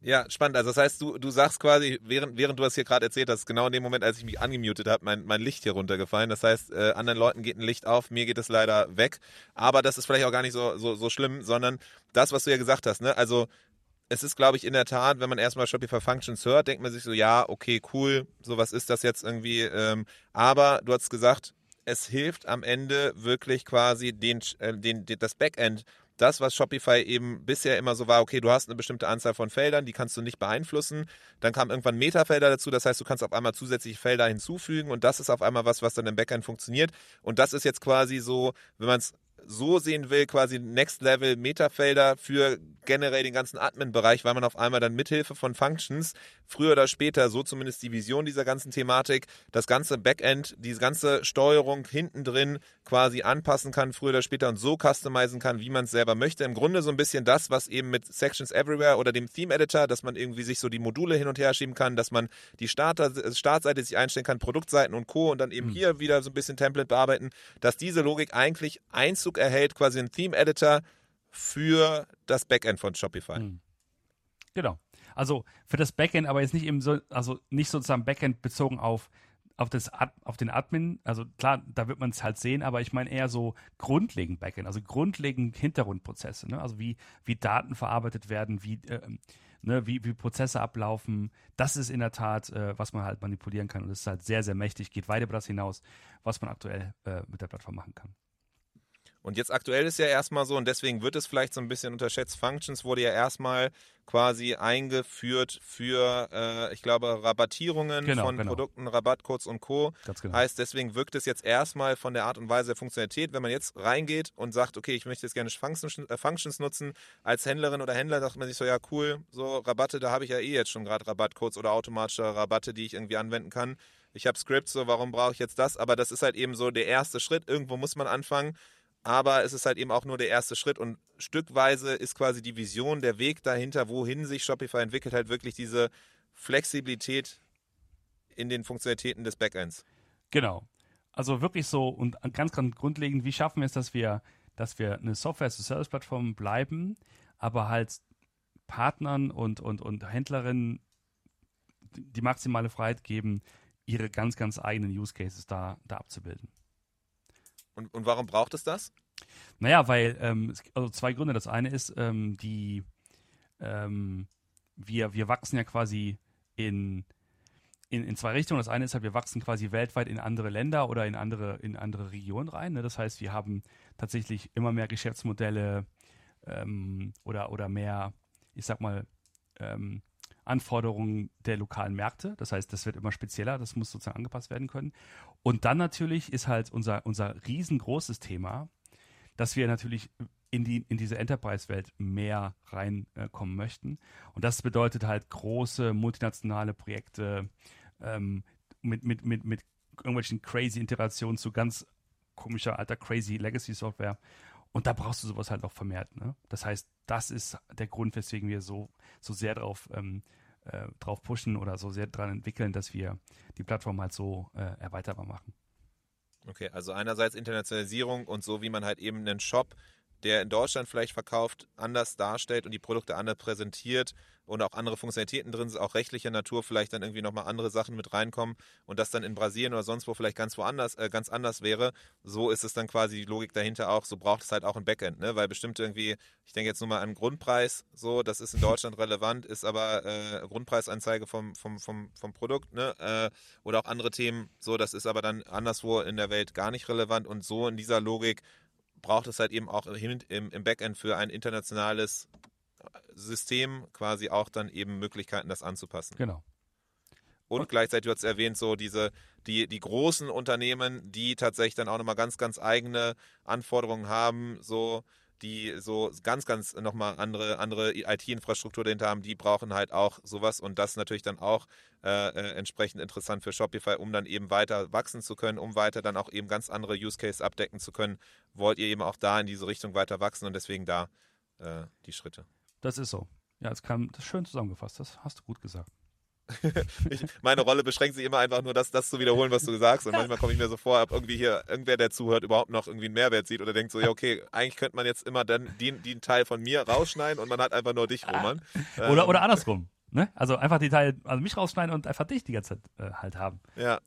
Ja, spannend. Also das heißt, du, du sagst quasi, während, während du das hier gerade erzählt hast, genau in dem Moment, als ich mich angemutet habe, mein, mein Licht hier runtergefallen. Das heißt, äh, anderen Leuten geht ein Licht auf, mir geht es leider weg. Aber das ist vielleicht auch gar nicht so, so, so schlimm, sondern das, was du ja gesagt hast, ne? Also es ist, glaube ich, in der Tat, wenn man erstmal Shopify Functions hört, denkt man sich so, ja, okay, cool, so was ist das jetzt irgendwie. Ähm, aber du hast gesagt, es hilft am Ende wirklich quasi den, äh, den, den, das Backend das, was Shopify eben bisher immer so war, okay, du hast eine bestimmte Anzahl von Feldern, die kannst du nicht beeinflussen. Dann kamen irgendwann Metafelder dazu, das heißt, du kannst auf einmal zusätzliche Felder hinzufügen und das ist auf einmal was, was dann im Backend funktioniert. Und das ist jetzt quasi so, wenn man es so sehen will, quasi Next Level Metafelder für generell den ganzen Admin-Bereich, weil man auf einmal dann mithilfe von Functions früher oder später, so zumindest die Vision dieser ganzen Thematik, das ganze Backend, diese ganze Steuerung hinten drin quasi anpassen kann, früher oder später und so customizen kann, wie man es selber möchte. Im Grunde so ein bisschen das, was eben mit Sections Everywhere oder dem Theme Editor, dass man irgendwie sich so die Module hin und her schieben kann, dass man die Starter, Startseite sich einstellen kann, Produktseiten und Co. und dann eben mhm. hier wieder so ein bisschen Template bearbeiten, dass diese Logik eigentlich Einzug erhält, quasi ein Theme Editor für das Backend von Shopify. Mhm. Genau. Also für das Backend, aber jetzt nicht eben so, also nicht sozusagen Backend bezogen auf, auf, das, auf den Admin. Also klar, da wird man es halt sehen, aber ich meine eher so grundlegend Backend, also grundlegend Hintergrundprozesse. Ne? Also wie, wie Daten verarbeitet werden, wie, äh, ne, wie, wie Prozesse ablaufen. Das ist in der Tat, äh, was man halt manipulieren kann. Und das ist halt sehr, sehr mächtig, geht weit über das hinaus, was man aktuell äh, mit der Plattform machen kann. Und jetzt aktuell ist ja erstmal so, und deswegen wird es vielleicht so ein bisschen unterschätzt, Functions wurde ja erstmal quasi eingeführt für, äh, ich glaube, Rabattierungen genau, von genau. Produkten, Rabattcodes und Co. Genau. Heißt, deswegen wirkt es jetzt erstmal von der Art und Weise der Funktionalität, wenn man jetzt reingeht und sagt, okay, ich möchte jetzt gerne Functions, äh, Functions nutzen, als Händlerin oder Händler sagt man sich so, ja cool, so Rabatte, da habe ich ja eh jetzt schon gerade Rabattcodes oder automatische Rabatte, die ich irgendwie anwenden kann. Ich habe Scripts, so warum brauche ich jetzt das? Aber das ist halt eben so der erste Schritt. Irgendwo muss man anfangen aber es ist halt eben auch nur der erste Schritt und stückweise ist quasi die Vision, der Weg dahinter, wohin sich Shopify entwickelt, halt wirklich diese Flexibilität in den Funktionalitäten des Backends. Genau. Also wirklich so und ganz, ganz grundlegend, wie schaffen wir es, dass wir, dass wir eine Software-as-a-Service-Plattform bleiben, aber halt Partnern und, und, und Händlerinnen die maximale Freiheit geben, ihre ganz, ganz eigenen Use Cases da, da abzubilden. Und, und warum braucht es das? Naja, weil, ähm, also zwei Gründe. Das eine ist, ähm, die, ähm, wir, wir wachsen ja quasi in, in, in zwei Richtungen. Das eine ist halt, wir wachsen quasi weltweit in andere Länder oder in andere, in andere Regionen rein. Ne? Das heißt, wir haben tatsächlich immer mehr Geschäftsmodelle ähm, oder, oder mehr, ich sag mal, ähm, Anforderungen der lokalen Märkte. Das heißt, das wird immer spezieller, das muss sozusagen angepasst werden können. Und dann natürlich ist halt unser, unser riesengroßes Thema, dass wir natürlich in, die, in diese Enterprise-Welt mehr reinkommen äh, möchten. Und das bedeutet halt große multinationale Projekte ähm, mit, mit, mit, mit irgendwelchen crazy Integrationen zu ganz komischer alter crazy Legacy-Software. Und da brauchst du sowas halt auch vermehrt. Ne? Das heißt, das ist der Grund, weswegen wir so, so sehr drauf, ähm, äh, drauf pushen oder so sehr daran entwickeln, dass wir die Plattform halt so äh, erweiterbar machen. Okay, also einerseits Internationalisierung und so, wie man halt eben einen Shop der in Deutschland vielleicht verkauft, anders darstellt und die Produkte anders präsentiert und auch andere Funktionalitäten drin sind, auch rechtlicher Natur vielleicht dann irgendwie nochmal andere Sachen mit reinkommen und das dann in Brasilien oder sonst wo vielleicht ganz woanders, äh, ganz anders wäre. So ist es dann quasi die Logik dahinter auch, so braucht es halt auch ein Backend, ne? Weil bestimmte irgendwie, ich denke jetzt nur mal an Grundpreis, so, das ist in Deutschland relevant, ist aber äh, Grundpreisanzeige vom, vom, vom, vom Produkt, ne? Äh, oder auch andere Themen, so, das ist aber dann anderswo in der Welt gar nicht relevant und so in dieser Logik braucht es halt eben auch im, im Backend für ein internationales System quasi auch dann eben Möglichkeiten, das anzupassen. Genau. Und, und gleichzeitig, du hast erwähnt, so diese, die, die großen Unternehmen, die tatsächlich dann auch nochmal ganz, ganz eigene Anforderungen haben, so die so ganz, ganz nochmal andere, andere IT-Infrastruktur dahinter haben, die brauchen halt auch sowas und das natürlich dann auch äh, äh, entsprechend interessant für Shopify, um dann eben weiter wachsen zu können, um weiter dann auch eben ganz andere Use Case abdecken zu können. Wollt ihr eben auch da in diese Richtung weiter wachsen und deswegen da äh, die Schritte. Das ist so. Ja, das kam das schön zusammengefasst. Das hast du gut gesagt. ich, meine Rolle beschränkt sich immer einfach nur, das, das zu wiederholen, was du sagst. Und manchmal komme ich mir so vor, ob irgendwie hier irgendwer, der zuhört, überhaupt noch irgendwie einen Mehrwert sieht oder denkt so, ja, okay, eigentlich könnte man jetzt immer dann den, den Teil von mir rausschneiden und man hat einfach nur dich, Roman. Oder, ähm, oder andersrum. Ne? Also einfach die Teil, also mich rausschneiden und einfach dich die ganze Zeit äh, halt haben. Ja.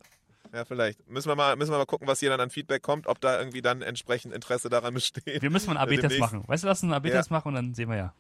Ja, vielleicht. Müssen wir, mal, müssen wir mal gucken, was hier dann an Feedback kommt, ob da irgendwie dann entsprechend Interesse daran besteht. Wir müssen mal einen AB-Test machen. Weißt du, lass uns einen AB-Test ja. machen und dann sehen wir ja,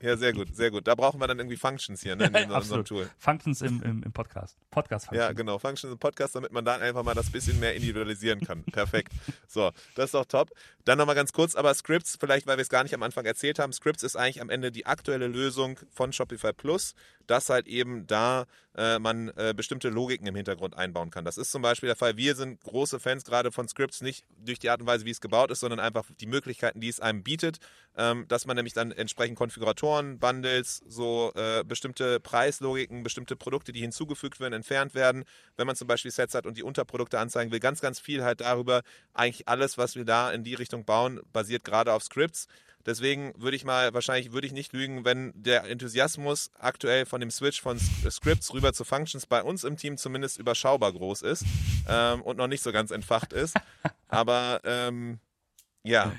Ja, sehr gut, sehr gut. Da brauchen wir dann irgendwie Functions hier ne, in unserem Tool. Functions im, im, im Podcast. Podcast -Functions. Ja, genau. Functions im Podcast, damit man da einfach mal das bisschen mehr individualisieren kann. Perfekt. So, das ist doch top. Dann nochmal ganz kurz, aber Scripts, vielleicht weil wir es gar nicht am Anfang erzählt haben, Scripts ist eigentlich am Ende die aktuelle Lösung von Shopify Plus, dass halt eben da äh, man äh, bestimmte Logiken im Hintergrund einbauen kann. Das ist zum Beispiel der Fall. Wir sind große Fans gerade von Scripts, nicht durch die Art und Weise, wie es gebaut ist, sondern einfach die Möglichkeiten, die es einem bietet, ähm, dass man nämlich dann entsprechend Konfiguratoren, Bundles, so äh, bestimmte Preislogiken, bestimmte Produkte, die hinzugefügt werden, entfernt werden. Wenn man zum Beispiel Sets hat und die Unterprodukte anzeigen will, ganz, ganz viel halt darüber. Eigentlich alles, was wir da in die Richtung bauen, basiert gerade auf Scripts. Deswegen würde ich mal, wahrscheinlich würde ich nicht lügen, wenn der Enthusiasmus aktuell von dem Switch von Scripts rüber zu Functions bei uns im Team zumindest überschaubar groß ist ähm, und noch nicht so ganz entfacht ist. Aber ähm, ja,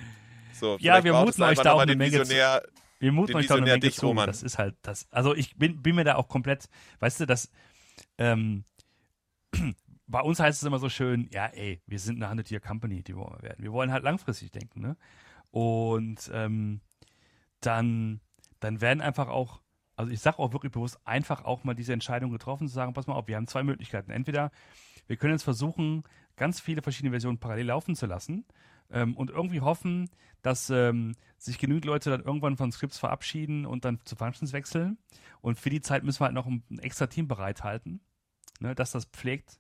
so. Ja, wir muten euch da auch eine Menge zu. Wir muten euch da eine Menge zu. Das ist halt das. Also ich bin, bin mir da auch komplett, weißt du, das ähm, bei uns heißt es immer so schön, ja, ey, wir sind eine 100-Year-Company, die wollen wir werden. Wir wollen halt langfristig denken, ne? Und ähm, dann, dann werden einfach auch, also ich sage auch wirklich bewusst, einfach auch mal diese Entscheidung getroffen, zu sagen, pass mal auf, wir haben zwei Möglichkeiten. Entweder wir können jetzt versuchen, ganz viele verschiedene Versionen parallel laufen zu lassen ähm, und irgendwie hoffen, dass ähm, sich genügend Leute dann irgendwann von Scripts verabschieden und dann zu Functions wechseln. Und für die Zeit müssen wir halt noch ein, ein extra Team bereithalten, ne, dass das pflegt.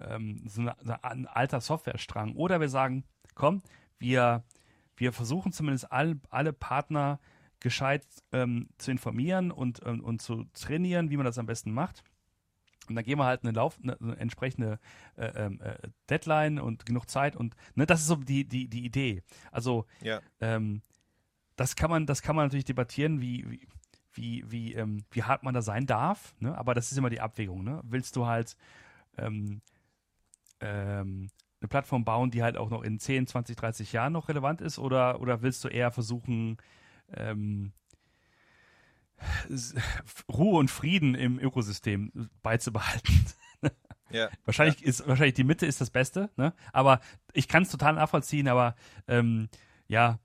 Ähm, so, eine, so ein alter Softwarestrang. Oder wir sagen, komm, wir wir versuchen zumindest all, alle Partner gescheit ähm, zu informieren und, und zu trainieren, wie man das am besten macht. Und dann gehen wir halt eine, Lauf, eine, eine entsprechende äh, ähm, äh, Deadline und genug Zeit und ne, das ist so die, die, die Idee. Also ja. ähm, das kann man, das kann man natürlich debattieren, wie, wie, wie, wie, ähm, wie hart man da sein darf, ne? aber das ist immer die Abwägung. Ne? Willst du halt ähm, ähm, eine Plattform bauen, die halt auch noch in 10, 20, 30 Jahren noch relevant ist? Oder, oder willst du eher versuchen, ähm, Ruhe und Frieden im Ökosystem beizubehalten? Ja, wahrscheinlich ja. ist wahrscheinlich die Mitte ist das Beste, ne? Aber ich kann es total nachvollziehen, aber ähm, ja,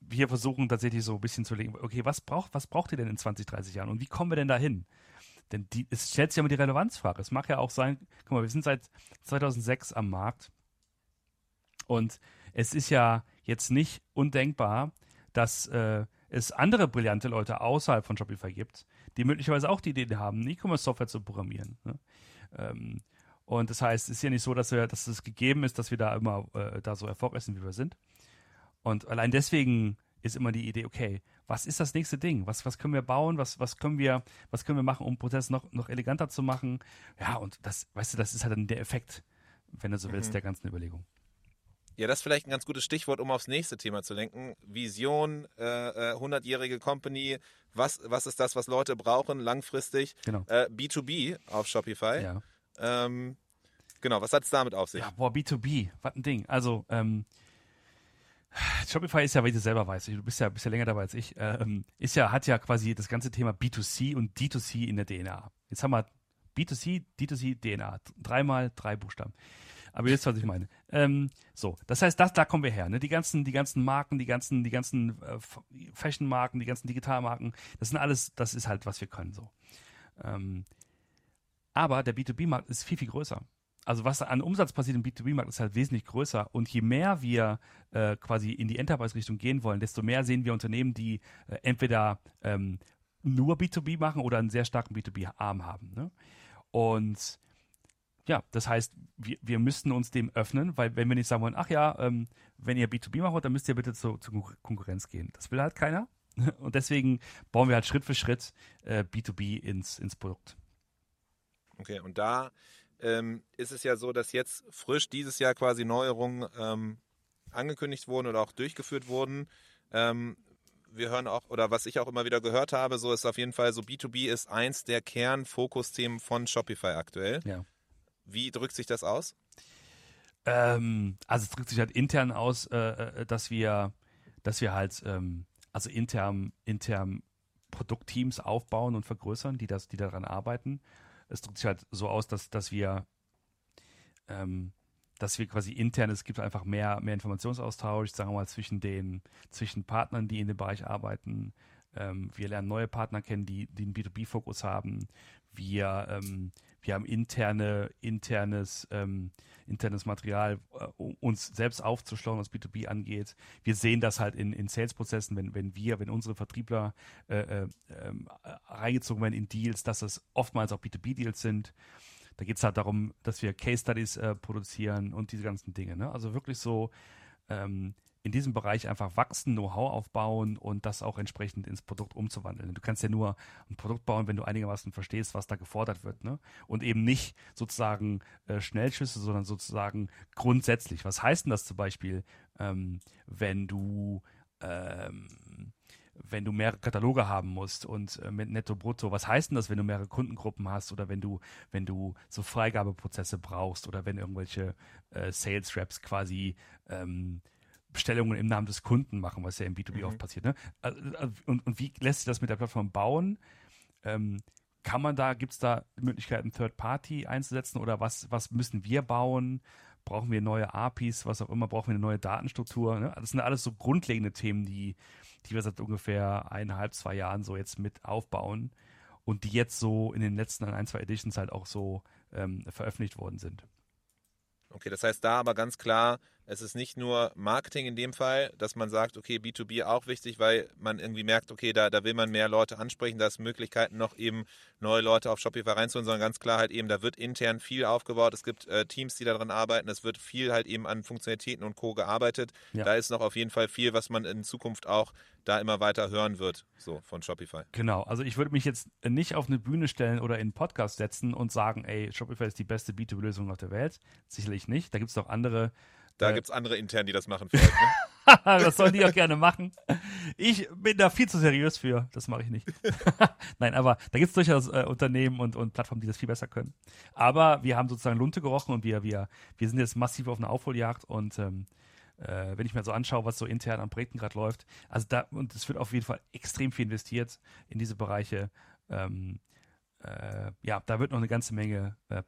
wir versuchen tatsächlich so ein bisschen zu legen, okay, was braucht, was braucht ihr denn in 20, 30 Jahren und wie kommen wir denn dahin? Denn die, es stellt sich ja immer die Relevanzfrage. Es mag ja auch sein, guck mal, wir sind seit 2006 am Markt und es ist ja jetzt nicht undenkbar, dass äh, es andere brillante Leute außerhalb von Shopify gibt, die möglicherweise auch die Idee haben, E-Commerce-Software zu programmieren. Ne? Ähm, und das heißt, es ist ja nicht so, dass, wir, dass es gegeben ist, dass wir da immer äh, da so erfolgreich sind, wie wir sind. Und allein deswegen ist immer die Idee, okay, was ist das nächste Ding? Was, was können wir bauen? Was, was können wir, was können wir machen, um den Prozess noch, noch eleganter zu machen? Ja, und das, weißt du, das ist halt dann der Effekt, wenn du so willst, mhm. der ganzen Überlegung. Ja, das ist vielleicht ein ganz gutes Stichwort, um aufs nächste Thema zu lenken. Vision, äh, 100-jährige äh, Company. Was, was ist das, was Leute brauchen langfristig? Genau. Äh, B2B auf Shopify. Ja. Ähm, genau, was hat es damit auf sich? Ja, boah, B2B, was ein Ding. Also, ähm, Shopify ist ja, weil ich das selber weiß, du bist ja, bist ja länger dabei als ich, ähm, ist ja, hat ja quasi das ganze Thema B2C und D2C in der DNA. Jetzt haben wir B2C, D2C, DNA. Dreimal drei Buchstaben. Aber ihr wisst, was ich meine. Ähm, so, das heißt, das, da kommen wir her. Ne? Die ganzen, die ganzen Marken, die ganzen, die ganzen äh, Fashion-Marken, die ganzen Digitalmarken, das sind alles, das ist halt, was wir können. So. Ähm, aber der B2B-Markt ist viel, viel größer. Also was an Umsatz passiert im B2B-Markt ist halt wesentlich größer. Und je mehr wir äh, quasi in die Enterprise-Richtung gehen wollen, desto mehr sehen wir Unternehmen, die äh, entweder ähm, nur B2B machen oder einen sehr starken B2B-Arm haben. Ne? Und ja, das heißt, wir, wir müssten uns dem öffnen, weil wenn wir nicht sagen wollen, ach ja, ähm, wenn ihr B2B macht, dann müsst ihr bitte zur, zur Konkurrenz gehen. Das will halt keiner. Und deswegen bauen wir halt Schritt für Schritt äh, B2B ins, ins Produkt. Okay, und da ähm, ist es ja so, dass jetzt frisch dieses Jahr quasi Neuerungen ähm, angekündigt wurden oder auch durchgeführt wurden. Ähm, wir hören auch, oder was ich auch immer wieder gehört habe, so ist auf jeden Fall so B2B ist eins der Kernfokusthemen von Shopify aktuell. Ja. Wie drückt sich das aus? Ähm, also es drückt sich halt intern aus, äh, äh, dass wir, dass wir halt ähm, also intern, intern Produktteams aufbauen und vergrößern, die das, die daran arbeiten. Es drückt sich halt so aus, dass, dass wir ähm, dass wir quasi intern, es gibt einfach mehr, mehr Informationsaustausch, sagen wir mal, zwischen den, zwischen Partnern, die in dem Bereich arbeiten, ähm, wir lernen neue Partner kennen, die, die einen B2B-Fokus haben. Wir, ähm, wir haben interne, internes, ähm, internes Material, äh, uns selbst aufzuschlauen, was B2B angeht. Wir sehen das halt in, in Sales-Prozessen, wenn, wenn wir, wenn unsere Vertriebler äh, äh, ähm, reingezogen werden in Deals, dass das oftmals auch B2B-Deals sind. Da geht es halt darum, dass wir Case Studies äh, produzieren und diese ganzen Dinge. Ne? Also wirklich so ähm, in diesem Bereich einfach wachsen, Know-how aufbauen und das auch entsprechend ins Produkt umzuwandeln. Du kannst ja nur ein Produkt bauen, wenn du einigermaßen verstehst, was da gefordert wird. Ne? Und eben nicht sozusagen äh, Schnellschüsse, sondern sozusagen grundsätzlich. Was heißt denn das zum Beispiel, ähm, wenn du ähm, wenn du mehrere Kataloge haben musst und äh, mit Netto Brutto, was heißt denn das, wenn du mehrere Kundengruppen hast oder wenn du, wenn du so Freigabeprozesse brauchst oder wenn irgendwelche äh, Sales Reps quasi ähm, Bestellungen im Namen des Kunden machen, was ja im B2B mhm. oft passiert. Ne? Also, also, und, und wie lässt sich das mit der Plattform bauen? Ähm, kann man da, gibt es da Möglichkeiten, Third Party einzusetzen oder was, was müssen wir bauen? Brauchen wir neue APIs, was auch immer, brauchen wir eine neue Datenstruktur? Ne? Das sind alles so grundlegende Themen, die, die wir seit ungefähr eineinhalb, zwei Jahren so jetzt mit aufbauen und die jetzt so in den letzten ein, zwei Editions halt auch so ähm, veröffentlicht worden sind. Okay, das heißt da aber ganz klar, es ist nicht nur Marketing in dem Fall, dass man sagt, okay, B2B auch wichtig, weil man irgendwie merkt, okay, da, da will man mehr Leute ansprechen, da ist Möglichkeiten noch eben neue Leute auf Shopify reinzuholen, sondern ganz klar halt eben, da wird intern viel aufgebaut, es gibt äh, Teams, die daran arbeiten, es wird viel halt eben an Funktionalitäten und Co. gearbeitet. Ja. Da ist noch auf jeden Fall viel, was man in Zukunft auch da immer weiter hören wird, so von Shopify. Genau, also ich würde mich jetzt nicht auf eine Bühne stellen oder in einen Podcast setzen und sagen, ey, Shopify ist die beste B2B-Lösung auf der Welt. Sicherlich nicht. Da gibt es auch andere da äh, gibt es andere intern, die das machen vielleicht. Ne? das sollen die auch gerne machen. Ich bin da viel zu seriös für. Das mache ich nicht. Nein, aber da gibt es durchaus äh, Unternehmen und, und Plattformen, die das viel besser können. Aber wir haben sozusagen Lunte gerochen und wir, wir, wir sind jetzt massiv auf einer Aufholjagd und ähm, äh, wenn ich mir so anschaue, was so intern an Projekten gerade läuft, also da, und es wird auf jeden Fall extrem viel investiert in diese Bereiche. Ähm, äh, ja, da wird noch eine ganze Menge äh,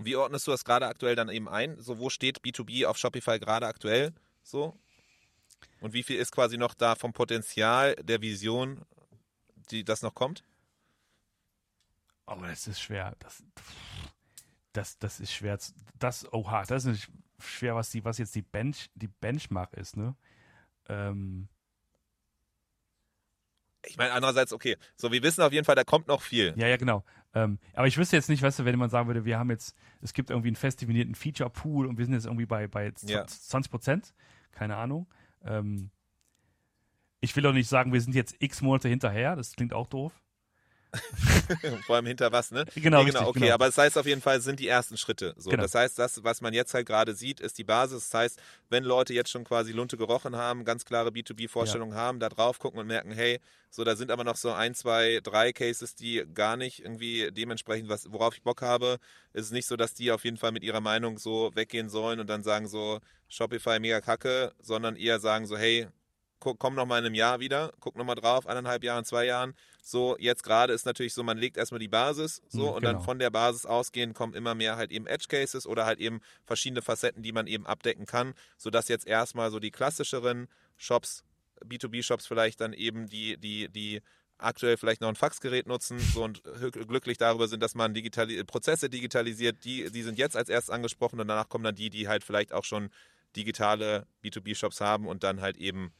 passieren. Wie ordnest du das gerade aktuell dann eben ein? So, wo steht B2B auf Shopify gerade aktuell? So? Und wie viel ist quasi noch da vom Potenzial der Vision, die das noch kommt? Oh, das ist schwer. Das, das, das ist schwer. Das, oha, das ist schwer, was, die, was jetzt die, Bench, die Benchmark ist, ne? Ähm, ich meine, andererseits, okay, so wir wissen auf jeden Fall, da kommt noch viel. Ja, ja, genau. Ähm, aber ich wüsste jetzt nicht, weißt du, wenn man sagen würde, wir haben jetzt, es gibt irgendwie einen fest definierten Feature-Pool und wir sind jetzt irgendwie bei, bei ja. 20 Prozent, keine Ahnung. Ähm, ich will auch nicht sagen, wir sind jetzt x Monate hinterher, das klingt auch doof. Vor allem hinter was, ne? Genau, nee, genau richtig, okay, genau. aber das heißt auf jeden Fall, sind die ersten Schritte. So, genau. Das heißt, das, was man jetzt halt gerade sieht, ist die Basis. Das heißt, wenn Leute jetzt schon quasi Lunte gerochen haben, ganz klare B2B-Vorstellungen ja. haben, da drauf gucken und merken, hey, so, da sind aber noch so ein, zwei, drei Cases, die gar nicht irgendwie dementsprechend, was, worauf ich Bock habe, ist es nicht so, dass die auf jeden Fall mit ihrer Meinung so weggehen sollen und dann sagen so, Shopify mega kacke, sondern eher sagen so, hey, komm noch mal in einem Jahr wieder, guck noch mal drauf, eineinhalb Jahren, zwei Jahren. So, jetzt gerade ist natürlich so, man legt erstmal die Basis, so, mhm, und dann genau. von der Basis ausgehend kommen immer mehr halt eben Edge Cases oder halt eben verschiedene Facetten, die man eben abdecken kann, sodass jetzt erstmal so die klassischeren Shops, B2B-Shops vielleicht dann eben die, die, die aktuell vielleicht noch ein Faxgerät nutzen so und glücklich darüber sind, dass man digitali Prozesse digitalisiert, die, die sind jetzt als erstes angesprochen und danach kommen dann die, die halt vielleicht auch schon digitale B2B-Shops haben und dann halt eben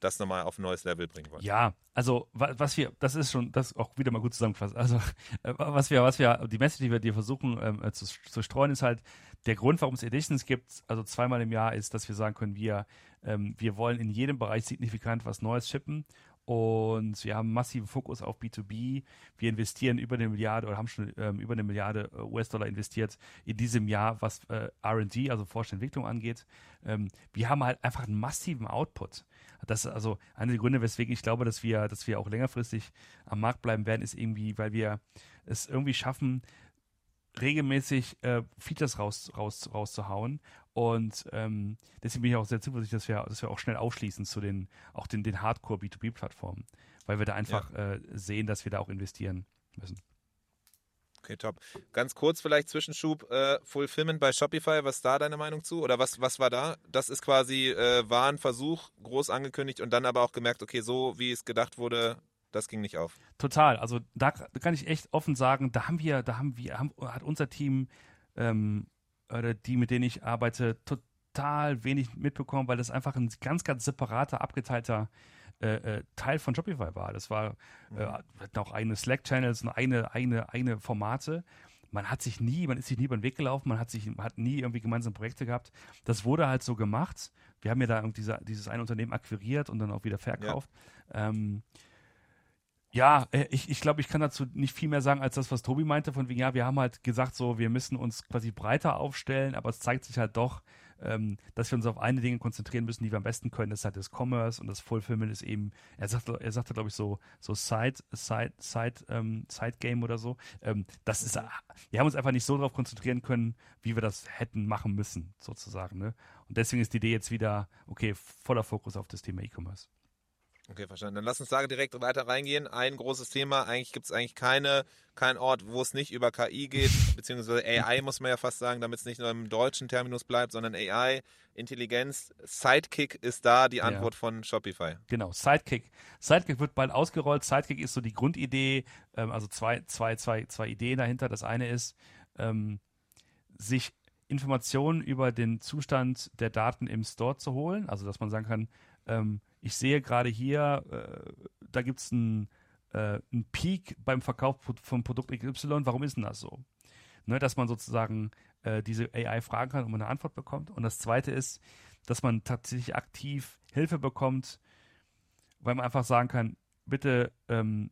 das nochmal auf ein neues Level bringen wollen. Ja, also was wir, das ist schon, das auch wieder mal gut zusammengefasst. Also äh, was wir, was wir, die Message, die wir dir versuchen ähm, äh, zu, zu, streuen, ist halt der Grund, warum es Editions gibt, also zweimal im Jahr, ist, dass wir sagen können, wir, ähm, wir wollen in jedem Bereich signifikant was Neues shippen und wir haben massiven Fokus auf B2B. Wir investieren über eine Milliarde oder haben schon ähm, über eine Milliarde äh, US-Dollar investiert in diesem Jahr, was äh, RD, also Forschung angeht. Ähm, wir haben halt einfach einen massiven Output. Das ist also einer der Gründe, weswegen ich glaube, dass wir, dass wir auch längerfristig am Markt bleiben werden, ist irgendwie, weil wir es irgendwie schaffen, regelmäßig äh, Features raus, raus, rauszuhauen. Und ähm, deswegen bin ich auch sehr zuversichtlich, dass wir, dass wir auch schnell aufschließen zu den, auch den, den Hardcore B2B-Plattformen, weil wir da einfach ja. äh, sehen, dass wir da auch investieren müssen. Okay, top. Ganz kurz vielleicht Zwischenschub, äh, Fulfillment bei Shopify, was ist da deine Meinung zu? Oder was, was war da? Das ist quasi, äh, war ein Versuch, groß angekündigt und dann aber auch gemerkt, okay, so wie es gedacht wurde, das ging nicht auf. Total. Also da kann ich echt offen sagen, da haben wir, da haben wir, haben, hat unser Team, ähm, oder die, mit denen ich arbeite, total wenig mitbekommen, weil das einfach ein ganz, ganz separater, abgeteilter äh, äh, Teil von Shopify war. Das war äh, hatten auch eigene Slack-Channels und eine, eine, eine Formate. Man hat sich nie, man ist sich nie über den Weg gelaufen, man hat sich, man hat nie irgendwie gemeinsame Projekte gehabt. Das wurde halt so gemacht. Wir haben ja da diese, dieses eine Unternehmen akquiriert und dann auch wieder verkauft. Ja. Ähm, ja, äh, ich, ich glaube, ich kann dazu nicht viel mehr sagen als das, was Tobi meinte, von wegen, ja, wir haben halt gesagt, so, wir müssen uns quasi breiter aufstellen, aber es zeigt sich halt doch, ähm, dass wir uns auf eine Dinge konzentrieren müssen, die wir am besten können. Das ist halt das Commerce und das Fulfillment ist eben, er sagte, er sagte, glaube ich, so, so Side, Side, Side, ähm, Side Game oder so. Ähm, das ist, wir haben uns einfach nicht so darauf konzentrieren können, wie wir das hätten machen müssen, sozusagen. Ne? Und deswegen ist die Idee jetzt wieder, okay, voller Fokus auf das Thema E-Commerce. Okay, verstanden. Dann lass uns da direkt weiter reingehen. Ein großes Thema, eigentlich gibt es eigentlich keine, keinen Ort, wo es nicht über KI geht, beziehungsweise AI muss man ja fast sagen, damit es nicht nur im deutschen Terminus bleibt, sondern AI, Intelligenz. Sidekick ist da die Antwort ja. von Shopify. Genau, Sidekick. Sidekick wird bald ausgerollt. Sidekick ist so die Grundidee, ähm, also zwei, zwei, zwei, zwei Ideen dahinter. Das eine ist, ähm, sich Informationen über den Zustand der Daten im Store zu holen, also dass man sagen kann, ähm, ich sehe gerade hier, äh, da gibt es einen, äh, Peak beim Verkauf von Produkt XY. Warum ist denn das so? Ne, dass man sozusagen äh, diese AI fragen kann und eine Antwort bekommt. Und das zweite ist, dass man tatsächlich aktiv Hilfe bekommt, weil man einfach sagen kann, bitte ähm,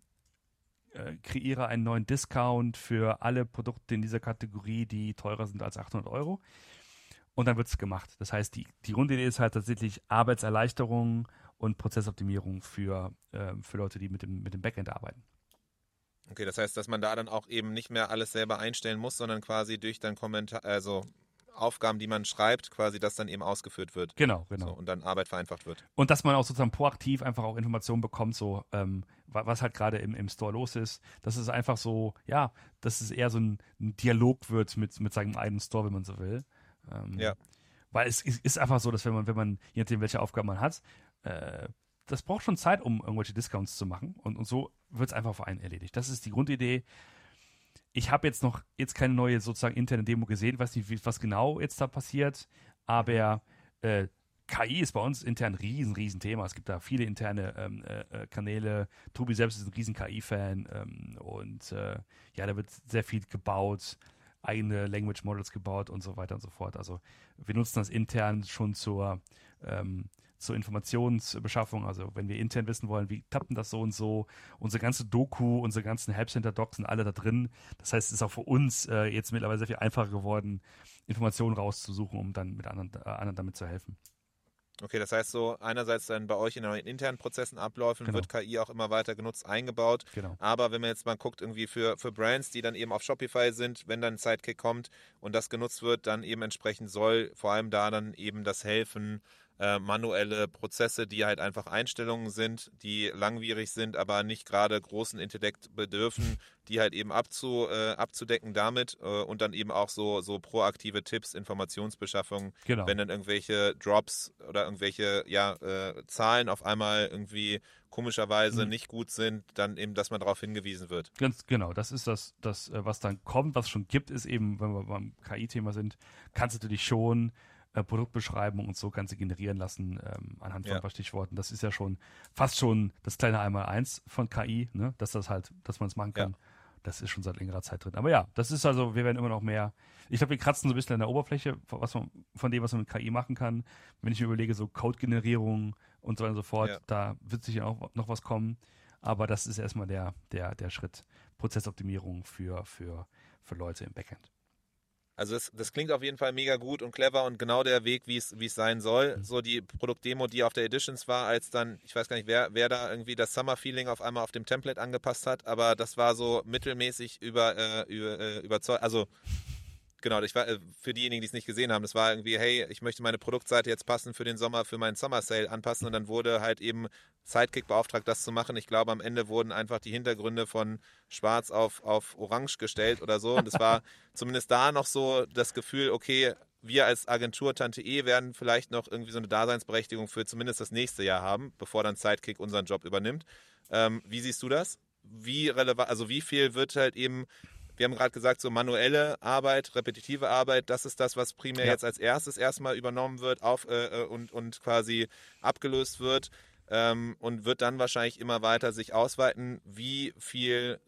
äh, kreiere einen neuen Discount für alle Produkte in dieser Kategorie, die teurer sind als 800 Euro. Und dann wird es gemacht. Das heißt, die, die Grundidee ist halt tatsächlich Arbeitserleichterung und Prozessoptimierung für, äh, für Leute, die mit dem, mit dem Backend arbeiten. Okay, das heißt, dass man da dann auch eben nicht mehr alles selber einstellen muss, sondern quasi durch dann Kommentar, also Aufgaben, die man schreibt, quasi das dann eben ausgeführt wird. Genau, genau. So, und dann Arbeit vereinfacht wird. Und dass man auch sozusagen proaktiv einfach auch Informationen bekommt, so ähm, was halt gerade im, im Store los ist. Das ist einfach so, ja, dass es eher so ein, ein Dialog wird mit, mit seinem eigenen Store, wenn man so will. Ähm, ja. Weil es ist einfach so, dass wenn man, wenn man, je nachdem, welche Aufgaben man hat, äh, das braucht schon Zeit, um irgendwelche Discounts zu machen. Und, und so wird es einfach für einen erledigt. Das ist die Grundidee. Ich habe jetzt noch jetzt keine neue sozusagen interne Demo gesehen, weiß nicht, was genau jetzt da passiert, aber äh, KI ist bei uns intern ein riesen, riesen Thema. Es gibt da viele interne ähm, äh, äh Kanäle. Tobi selbst ist ein riesen KI-Fan ähm, und äh, ja, da wird sehr viel gebaut, eigene Language Models gebaut und so weiter und so fort. Also wir nutzen das intern schon zur ähm, zur Informationsbeschaffung. Also wenn wir intern wissen wollen, wie tappen das so und so, unsere ganze Doku, unsere ganzen Help-Center-Docs sind alle da drin. Das heißt, es ist auch für uns äh, jetzt mittlerweile sehr viel einfacher geworden, Informationen rauszusuchen, um dann mit anderen, äh, anderen damit zu helfen. Okay, das heißt so, einerseits dann bei euch in den internen Prozessen abläufen, genau. wird KI auch immer weiter genutzt, eingebaut. Genau. Aber wenn man jetzt mal guckt, irgendwie für, für Brands, die dann eben auf Shopify sind, wenn dann ein Sidekick kommt und das genutzt wird, dann eben entsprechend soll vor allem da dann eben das helfen, äh, manuelle Prozesse, die halt einfach Einstellungen sind, die langwierig sind, aber nicht gerade großen Intellekt bedürfen, die halt eben abzu, äh, abzudecken damit äh, und dann eben auch so, so proaktive Tipps, Informationsbeschaffung, genau. wenn dann irgendwelche Drops oder irgendwelche ja, äh, Zahlen auf einmal irgendwie komischerweise mhm. nicht gut sind, dann eben, dass man darauf hingewiesen wird. Ganz genau, das ist das, das, äh, was dann kommt, was schon gibt, ist eben, wenn wir beim KI-Thema sind, kannst du natürlich schon äh, Produktbeschreibung und so Ganze generieren lassen ähm, anhand von ja. ein paar Stichworten. Das ist ja schon fast schon das kleine Einmal-Eins von KI, ne? dass das halt, dass man es machen kann. Ja. Das ist schon seit längerer Zeit drin. Aber ja, das ist also, wir werden immer noch mehr. Ich glaube, wir kratzen so ein bisschen an der Oberfläche, was man, von dem, was man mit KI machen kann. Wenn ich mir überlege, so Code-Generierung und so weiter und so fort, ja. da wird sicher auch noch was kommen. Aber das ist erstmal der, der, der Schritt. Prozessoptimierung für, für, für Leute im Backend. Also das, das klingt auf jeden Fall mega gut und clever und genau der Weg, wie es wie es sein soll. Mhm. So die Produktdemo, die auf der Editions war, als dann, ich weiß gar nicht, wer, wer da irgendwie das Summer Feeling auf einmal auf dem Template angepasst hat, aber das war so mittelmäßig über, äh, über äh, überzeugt, also Genau, ich war, äh, für diejenigen, die es nicht gesehen haben, das war irgendwie, hey, ich möchte meine Produktseite jetzt passen für den Sommer, für meinen Summer Sale anpassen und dann wurde halt eben Sidekick beauftragt, das zu machen. Ich glaube, am Ende wurden einfach die Hintergründe von schwarz auf, auf orange gestellt oder so und es war zumindest da noch so das Gefühl, okay, wir als Agentur Tante E werden vielleicht noch irgendwie so eine Daseinsberechtigung für zumindest das nächste Jahr haben, bevor dann Sidekick unseren Job übernimmt. Ähm, wie siehst du das? Wie relevant, also wie viel wird halt eben wir haben gerade gesagt, so manuelle Arbeit, repetitive Arbeit, das ist das, was primär ja. jetzt als erstes erstmal übernommen wird auf, äh, äh, und, und quasi abgelöst wird ähm, und wird dann wahrscheinlich immer weiter sich ausweiten. Wie viel,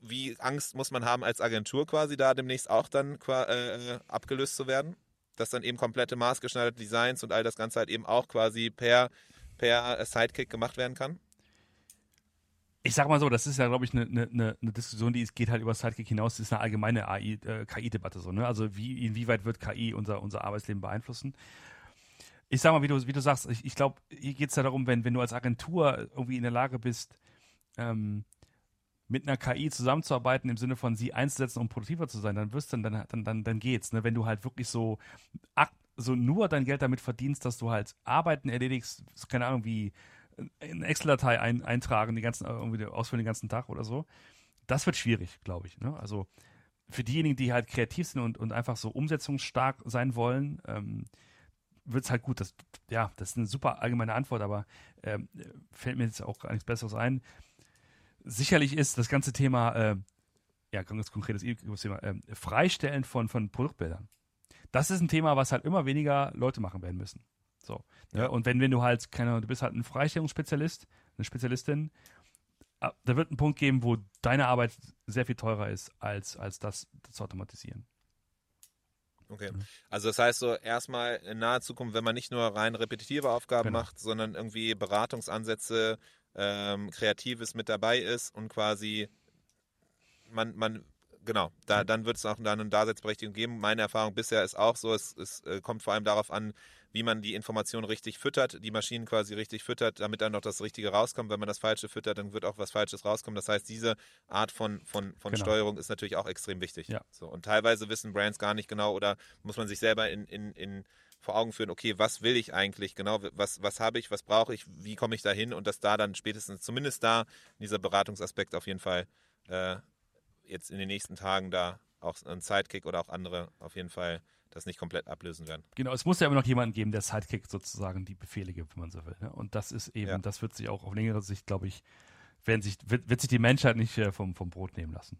wie Angst muss man haben als Agentur quasi da demnächst auch dann äh, abgelöst zu werden? Dass dann eben komplette maßgeschneiderte Designs und all das Ganze halt eben auch quasi per, per Sidekick gemacht werden kann? Ich sag mal so, das ist ja, glaube ich, eine ne, ne, ne Diskussion, die geht halt über Sidekick hinaus. Das ist eine allgemeine äh, KI-Debatte so. Ne? Also wie, inwieweit wird KI unser, unser Arbeitsleben beeinflussen? Ich sag mal, wie du, wie du sagst, ich, ich glaube, hier geht es ja darum, wenn, wenn du als Agentur irgendwie in der Lage bist, ähm, mit einer KI zusammenzuarbeiten im Sinne von sie einzusetzen, um produktiver zu sein, dann wirst dann, dann, dann, dann, dann geht's. Ne? Wenn du halt wirklich so, so nur dein Geld damit verdienst, dass du halt Arbeiten erledigst, keine Ahnung, wie in Excel-Datei ein, eintragen, die ganzen, irgendwie ausfüllen den ganzen Tag oder so. Das wird schwierig, glaube ich. Ne? Also für diejenigen, die halt kreativ sind und, und einfach so umsetzungsstark sein wollen, ähm, wird es halt gut. Das, ja, das ist eine super allgemeine Antwort, aber ähm, fällt mir jetzt auch gar nichts Besseres ein. Sicherlich ist das ganze Thema, äh, ja, ganz konkretes Thema, äh, Freistellen von, von Produktbildern. Das ist ein Thema, was halt immer weniger Leute machen werden müssen. So. Ne? Ja. Und wenn, wenn du halt, keine Ahnung, du bist halt ein Freistellungsspezialist, eine Spezialistin, ah, da wird ein Punkt geben, wo deine Arbeit sehr viel teurer ist, als, als das, das zu automatisieren. Okay. Also das heißt so erstmal in naher Zukunft, wenn man nicht nur rein repetitive Aufgaben genau. macht, sondern irgendwie Beratungsansätze, ähm, Kreatives mit dabei ist und quasi man, man genau, da, dann wird es auch dann eine Daseinsberechtigung geben. Meine Erfahrung bisher ist auch so, es, es äh, kommt vor allem darauf an, wie man die Information richtig füttert, die Maschinen quasi richtig füttert, damit dann noch das Richtige rauskommt. Wenn man das Falsche füttert, dann wird auch was Falsches rauskommen. Das heißt, diese Art von, von, von genau. Steuerung ist natürlich auch extrem wichtig. Ja. So, und teilweise wissen Brands gar nicht genau oder muss man sich selber in, in, in vor Augen führen, okay, was will ich eigentlich genau, was, was habe ich, was brauche ich, wie komme ich da hin und dass da dann spätestens, zumindest da, dieser Beratungsaspekt auf jeden Fall äh, jetzt in den nächsten Tagen da auch ein Sidekick oder auch andere auf jeden Fall das nicht komplett ablösen werden. Genau, es muss ja immer noch jemanden geben, der Sidekick sozusagen die Befehle gibt, wenn man so will. Ne? Und das ist eben, ja. das wird sich auch auf längere Sicht, glaube ich, werden sich, wird, wird sich die Menschheit nicht äh, vom, vom Brot nehmen lassen.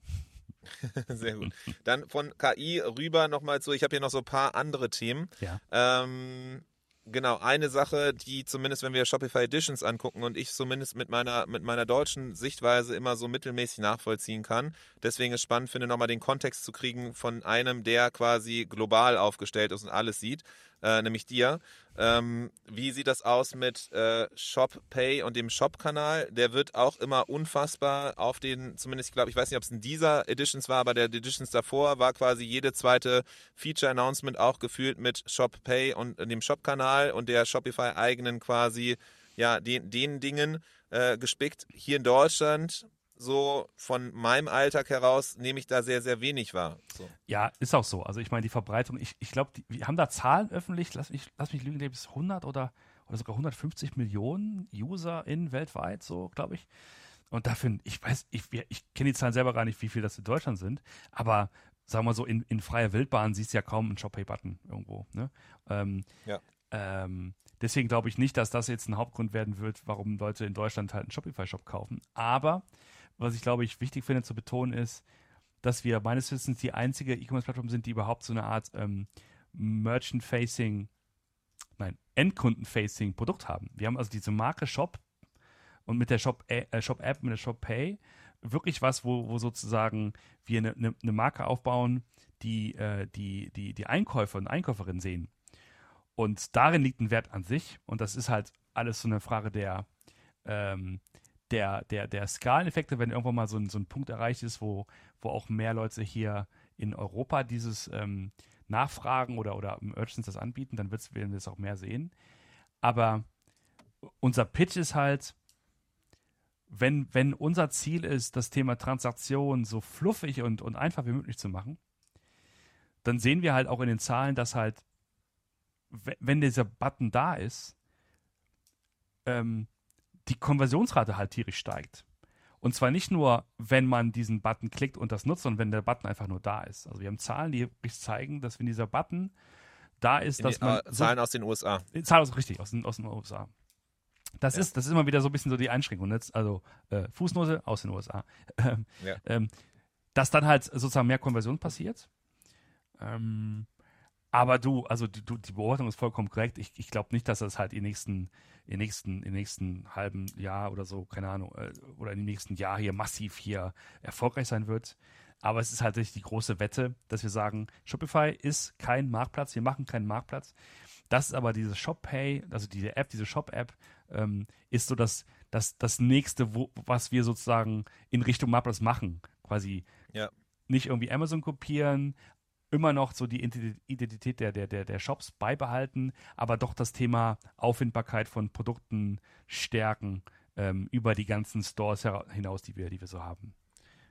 Sehr gut. Dann von KI rüber nochmal zu, ich habe hier noch so ein paar andere Themen. Ja. Ähm, Genau, eine Sache, die zumindest, wenn wir Shopify Editions angucken und ich zumindest mit meiner, mit meiner deutschen Sichtweise immer so mittelmäßig nachvollziehen kann. Deswegen ist spannend, finde nochmal den Kontext zu kriegen von einem, der quasi global aufgestellt ist und alles sieht äh, nämlich dir. Ähm, wie sieht das aus mit äh, Shop Pay und dem Shop-Kanal? Der wird auch immer unfassbar auf den, zumindest ich glaube, ich weiß nicht, ob es in dieser Editions war, aber der Editions davor war quasi jede zweite Feature-Announcement auch gefühlt mit Shop Pay und dem Shop-Kanal und der Shopify-eigenen quasi, ja, den, den Dingen äh, gespickt. Hier in Deutschland so von meinem Alltag heraus nehme ich da sehr, sehr wenig wahr. So. Ja, ist auch so. Also ich meine, die Verbreitung, ich, ich glaube, wir haben da Zahlen öffentlich, lass mich, lass mich lügen, bis 100 oder, oder sogar 150 Millionen UserInnen weltweit, so glaube ich. Und dafür, ich weiß, ich, ich kenne die Zahlen selber gar nicht, wie viel das in Deutschland sind, aber sagen wir so, in, in freier Wildbahn siehst du ja kaum einen Shop-Pay-Button irgendwo. Ne? Ähm, ja. Ähm, deswegen glaube ich nicht, dass das jetzt ein Hauptgrund werden wird, warum Leute in Deutschland halt einen Shopify-Shop kaufen. Aber was ich glaube ich wichtig finde zu betonen ist, dass wir meines Wissens die einzige E-Commerce-Plattform sind, die überhaupt so eine Art ähm, Merchant-Facing, nein, Endkunden-Facing Produkt haben. Wir haben also diese Marke Shop und mit der Shop-App, äh, Shop mit der Shop Pay wirklich was, wo, wo sozusagen wir eine, eine, eine Marke aufbauen, die, äh, die, die, die Einkäufer und Einkäuferinnen sehen. Und darin liegt ein Wert an sich. Und das ist halt alles so eine Frage der, ähm, der, der, der Skaleneffekte, wenn irgendwann mal so ein, so ein Punkt erreicht ist, wo, wo auch mehr Leute hier in Europa dieses ähm, nachfragen oder, oder Merchants das anbieten, dann werden wir es auch mehr sehen. Aber unser Pitch ist halt, wenn, wenn unser Ziel ist, das Thema Transaktion so fluffig und, und einfach wie möglich zu machen, dann sehen wir halt auch in den Zahlen, dass halt, wenn dieser Button da ist, ähm, die Konversionsrate halt tierisch steigt. Und zwar nicht nur, wenn man diesen Button klickt und das nutzt, sondern wenn der Button einfach nur da ist. Also wir haben Zahlen, die zeigen, dass wenn dieser Button da ist, dass man. Äh, Zahlen so, aus den USA. Zahlen aus, richtig, aus den, aus den USA. Das, ja. ist, das ist immer wieder so ein bisschen so die Einschränkung. Jetzt, also äh, Fußnote aus den USA. Ähm, ja. ähm, dass dann halt sozusagen mehr Konversion passiert. Ähm, aber du, also du, die Beobachtung ist vollkommen korrekt. Ich, ich glaube nicht, dass das halt im nächsten, im nächsten, im nächsten halben Jahr oder so, keine Ahnung, äh, oder im nächsten Jahr hier massiv hier erfolgreich sein wird. Aber es ist halt die große Wette, dass wir sagen, Shopify ist kein Marktplatz, wir machen keinen Marktplatz. Das ist aber diese ShopPay, also diese App, diese Shop-App, ähm, ist so das, das, das nächste, wo, was wir sozusagen in Richtung Marktplatz machen. Quasi ja. nicht irgendwie Amazon kopieren, immer noch so die Identität der, der, der, der Shops beibehalten, aber doch das Thema Auffindbarkeit von Produkten stärken ähm, über die ganzen Stores hinaus, die wir, die wir so haben.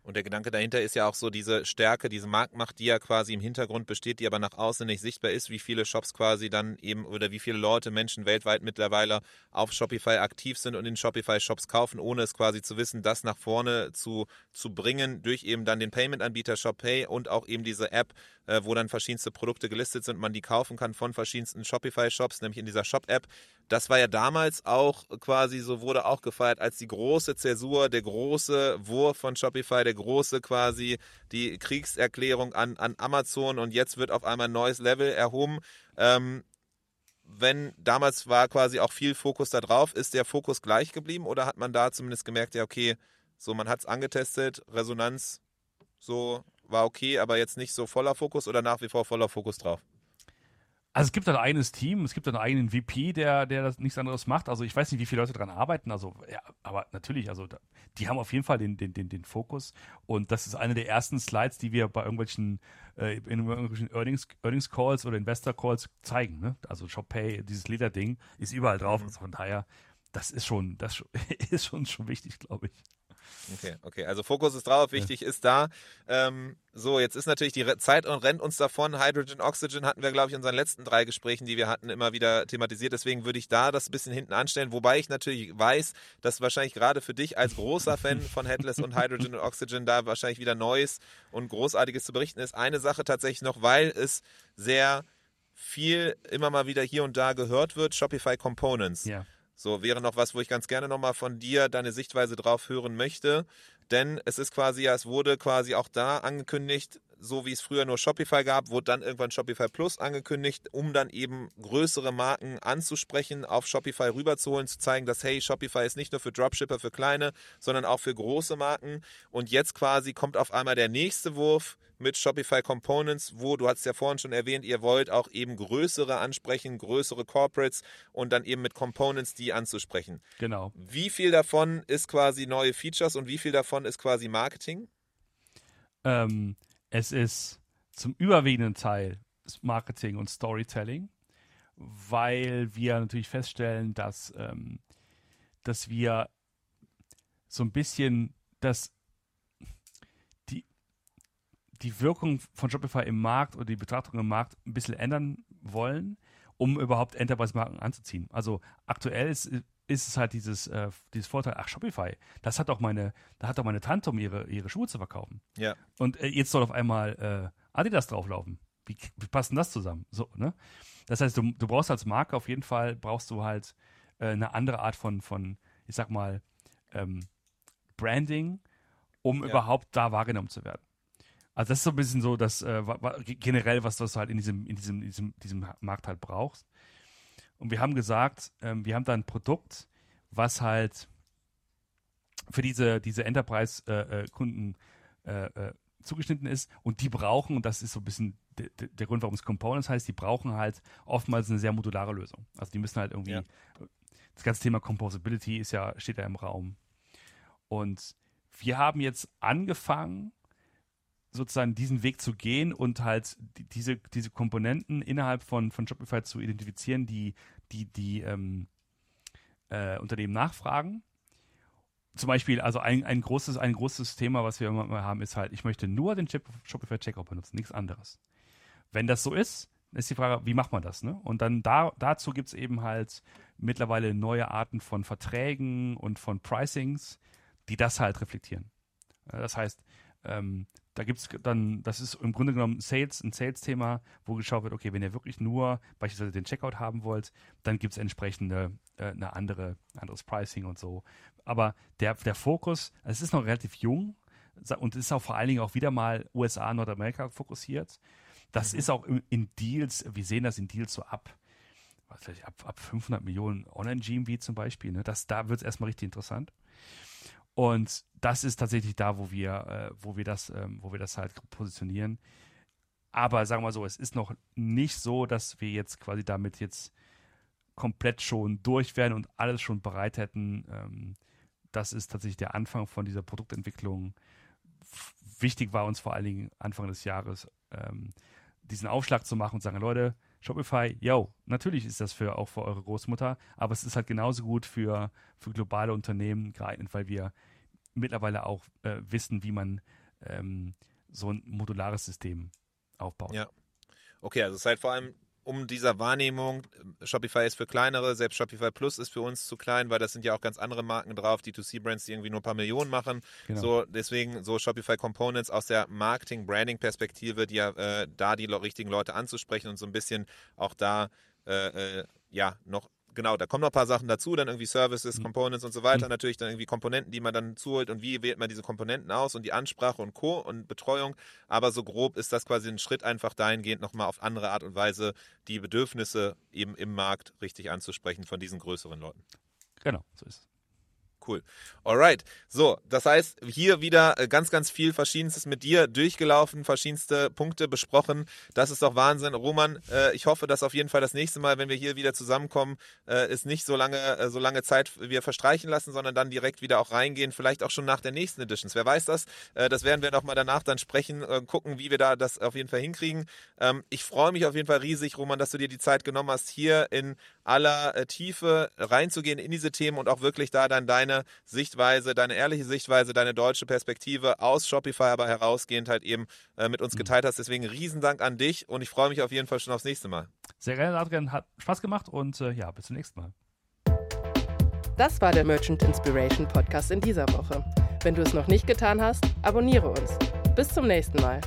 Und der Gedanke dahinter ist ja auch so diese Stärke, diese Marktmacht, die ja quasi im Hintergrund besteht, die aber nach außen nicht sichtbar ist, wie viele Shops quasi dann eben oder wie viele Leute, Menschen weltweit mittlerweile auf Shopify aktiv sind und in Shopify-Shops kaufen, ohne es quasi zu wissen, das nach vorne zu, zu bringen durch eben dann den Payment-Anbieter ShopPay und auch eben diese App, äh, wo dann verschiedenste Produkte gelistet sind man die kaufen kann von verschiedensten Shopify-Shops, nämlich in dieser Shop-App. Das war ja damals auch quasi, so wurde auch gefeiert, als die große Zäsur, der große Wurf von Shopify, der große quasi, die Kriegserklärung an, an Amazon und jetzt wird auf einmal ein neues Level erhoben. Ähm, wenn damals war quasi auch viel Fokus da drauf, ist der Fokus gleich geblieben oder hat man da zumindest gemerkt, ja, okay, so man hat es angetestet, Resonanz so war okay, aber jetzt nicht so voller Fokus oder nach wie vor voller Fokus drauf? Also es gibt ein eigenes Team, es gibt einen eigenen VP, der, der das nichts anderes macht. Also ich weiß nicht, wie viele Leute daran arbeiten, also ja, aber natürlich, also die haben auf jeden Fall den, den, den, den Fokus. Und das ist eine der ersten Slides, die wir bei irgendwelchen, äh, in irgendwelchen Earnings, Earnings Calls oder Investor Calls zeigen. Ne? Also ShopPay, dieses Leder-Ding, ist überall drauf. Mhm. Also von daher, das ist schon, das ist schon, schon wichtig, glaube ich. Okay, okay. Also Fokus ist drauf, wichtig ja. ist da. Ähm, so, jetzt ist natürlich die Zeit und rennt uns davon. Hydrogen, Oxygen hatten wir, glaube ich, in unseren letzten drei Gesprächen, die wir hatten, immer wieder thematisiert. Deswegen würde ich da das ein bisschen hinten anstellen. Wobei ich natürlich weiß, dass wahrscheinlich gerade für dich als großer Fan von Headless und Hydrogen und Oxygen da wahrscheinlich wieder Neues und Großartiges zu berichten ist. Eine Sache tatsächlich noch, weil es sehr viel immer mal wieder hier und da gehört wird, Shopify Components. Ja. So, wäre noch was, wo ich ganz gerne nochmal von dir deine Sichtweise drauf hören möchte. Denn es ist quasi, ja, es wurde quasi auch da angekündigt, so wie es früher nur Shopify gab, wurde dann irgendwann Shopify Plus angekündigt, um dann eben größere Marken anzusprechen, auf Shopify rüberzuholen, zu zeigen, dass hey, Shopify ist nicht nur für Dropshipper, für kleine, sondern auch für große Marken. Und jetzt quasi kommt auf einmal der nächste Wurf mit Shopify Components, wo du hast ja vorhin schon erwähnt, ihr wollt auch eben größere ansprechen, größere Corporates und dann eben mit Components die anzusprechen. Genau. Wie viel davon ist quasi neue Features und wie viel davon ist quasi Marketing? Ähm, es ist zum überwiegenden Teil Marketing und Storytelling, weil wir natürlich feststellen, dass, ähm, dass wir so ein bisschen das, die, Wirkung von Shopify im Markt oder die Betrachtung im Markt ein bisschen ändern wollen, um überhaupt Enterprise-Marken anzuziehen. Also aktuell ist, ist es halt dieses, äh, dieses Vorteil, ach, Shopify, das hat doch meine, da hat doch meine Tante, um ihre, ihre Schuhe zu verkaufen. Ja. Und äh, jetzt soll auf einmal äh, Adidas drauflaufen. Wie, wie passt denn das zusammen? So, ne? Das heißt, du, du brauchst als Marke auf jeden Fall, brauchst du halt äh, eine andere Art von, von ich sag mal, ähm, Branding, um ja. überhaupt da wahrgenommen zu werden. Also das ist so ein bisschen so, dass äh, generell, was du halt in diesem, in diesem, diesem, diesem Markt halt brauchst. Und wir haben gesagt, ähm, wir haben da ein Produkt, was halt für diese, diese Enterprise-Kunden äh, äh, äh, zugeschnitten ist und die brauchen, und das ist so ein bisschen der, der Grund, warum es Components heißt, die brauchen halt oftmals eine sehr modulare Lösung. Also die müssen halt irgendwie, ja. das ganze Thema Composability ist ja, steht ja im Raum. Und wir haben jetzt angefangen, sozusagen diesen Weg zu gehen und halt die, diese, diese Komponenten innerhalb von, von Shopify zu identifizieren, die die, die ähm, äh, Unternehmen nachfragen. Zum Beispiel, also ein, ein, großes, ein großes Thema, was wir immer haben, ist halt, ich möchte nur den Shopify Checkout benutzen, nichts anderes. wenn das so ist, ist die Frage, wie macht man das? Ne? Und dann da, dazu gibt es eben halt mittlerweile neue Arten von Verträgen und von Pricings, die das halt reflektieren. Das heißt, ähm, da gibt es dann, das ist im Grunde genommen Sales, ein Sales-Thema, wo geschaut wird, okay, wenn ihr wirklich nur beispielsweise den Checkout haben wollt, dann gibt es entsprechende äh, eine andere, anderes Pricing und so. Aber der, der Fokus, es ist noch relativ jung und ist auch vor allen Dingen auch wieder mal USA, Nordamerika fokussiert. Das mhm. ist auch in, in, Deals, wir sehen das in Deals so ab, was weiß ich, ab, ab 500 Millionen Online-GMV zum Beispiel. Ne? Das, da wird es erstmal richtig interessant. Und das ist tatsächlich da, wo wir, äh, wo wir das, ähm, wo wir das halt positionieren. Aber sagen wir mal so, es ist noch nicht so, dass wir jetzt quasi damit jetzt komplett schon durch wären und alles schon bereit hätten. Ähm, das ist tatsächlich der Anfang von dieser Produktentwicklung. Wichtig war uns vor allen Dingen Anfang des Jahres, ähm, diesen Aufschlag zu machen und sagen, Leute, Shopify, yo, natürlich ist das für auch für eure Großmutter, aber es ist halt genauso gut für, für globale Unternehmen geeignet, weil wir mittlerweile auch äh, wissen, wie man ähm, so ein modulares System aufbaut. Ja. Okay, also es ist halt vor allem um dieser Wahrnehmung, Shopify ist für kleinere, selbst Shopify Plus ist für uns zu klein, weil das sind ja auch ganz andere Marken drauf, die 2C-Brands, die irgendwie nur ein paar Millionen machen. Genau. So, deswegen so Shopify Components aus der Marketing-Branding-Perspektive, die ja äh, da die richtigen Leute anzusprechen und so ein bisschen auch da äh, äh, ja noch genau, da kommen noch ein paar Sachen dazu, dann irgendwie Services, mhm. Components und so weiter, mhm. natürlich dann irgendwie Komponenten, die man dann zuholt und wie wählt man diese Komponenten aus und die Ansprache und Co. und Betreuung. Aber so grob ist das quasi ein Schritt einfach dahingehend nochmal auf andere Art und Weise die Bedürfnisse eben im Markt richtig anzusprechen von diesen größeren Leuten. Genau, so ist es. Cool. Alright. So, das heißt, hier wieder äh, ganz, ganz viel Verschiedenstes mit dir durchgelaufen, verschiedenste Punkte besprochen. Das ist doch Wahnsinn. Roman, äh, ich hoffe, dass auf jeden Fall das nächste Mal, wenn wir hier wieder zusammenkommen, äh, ist nicht so lange, äh, so lange Zeit wir verstreichen lassen, sondern dann direkt wieder auch reingehen, vielleicht auch schon nach der nächsten Editions. Wer weiß das? Äh, das werden wir nochmal danach dann sprechen, äh, gucken, wie wir da das auf jeden Fall hinkriegen. Ähm, ich freue mich auf jeden Fall riesig, Roman, dass du dir die Zeit genommen hast, hier in aller Tiefe reinzugehen in diese Themen und auch wirklich da dann deine deine Sichtweise, deine ehrliche Sichtweise, deine deutsche Perspektive aus Shopify aber herausgehend halt eben äh, mit uns mhm. geteilt hast. Deswegen Riesendank an dich und ich freue mich auf jeden Fall schon aufs nächste Mal. Sehr gerne, Adrian. Hat Spaß gemacht und äh, ja, bis zum nächsten Mal. Das war der Merchant Inspiration Podcast in dieser Woche. Wenn du es noch nicht getan hast, abonniere uns. Bis zum nächsten Mal.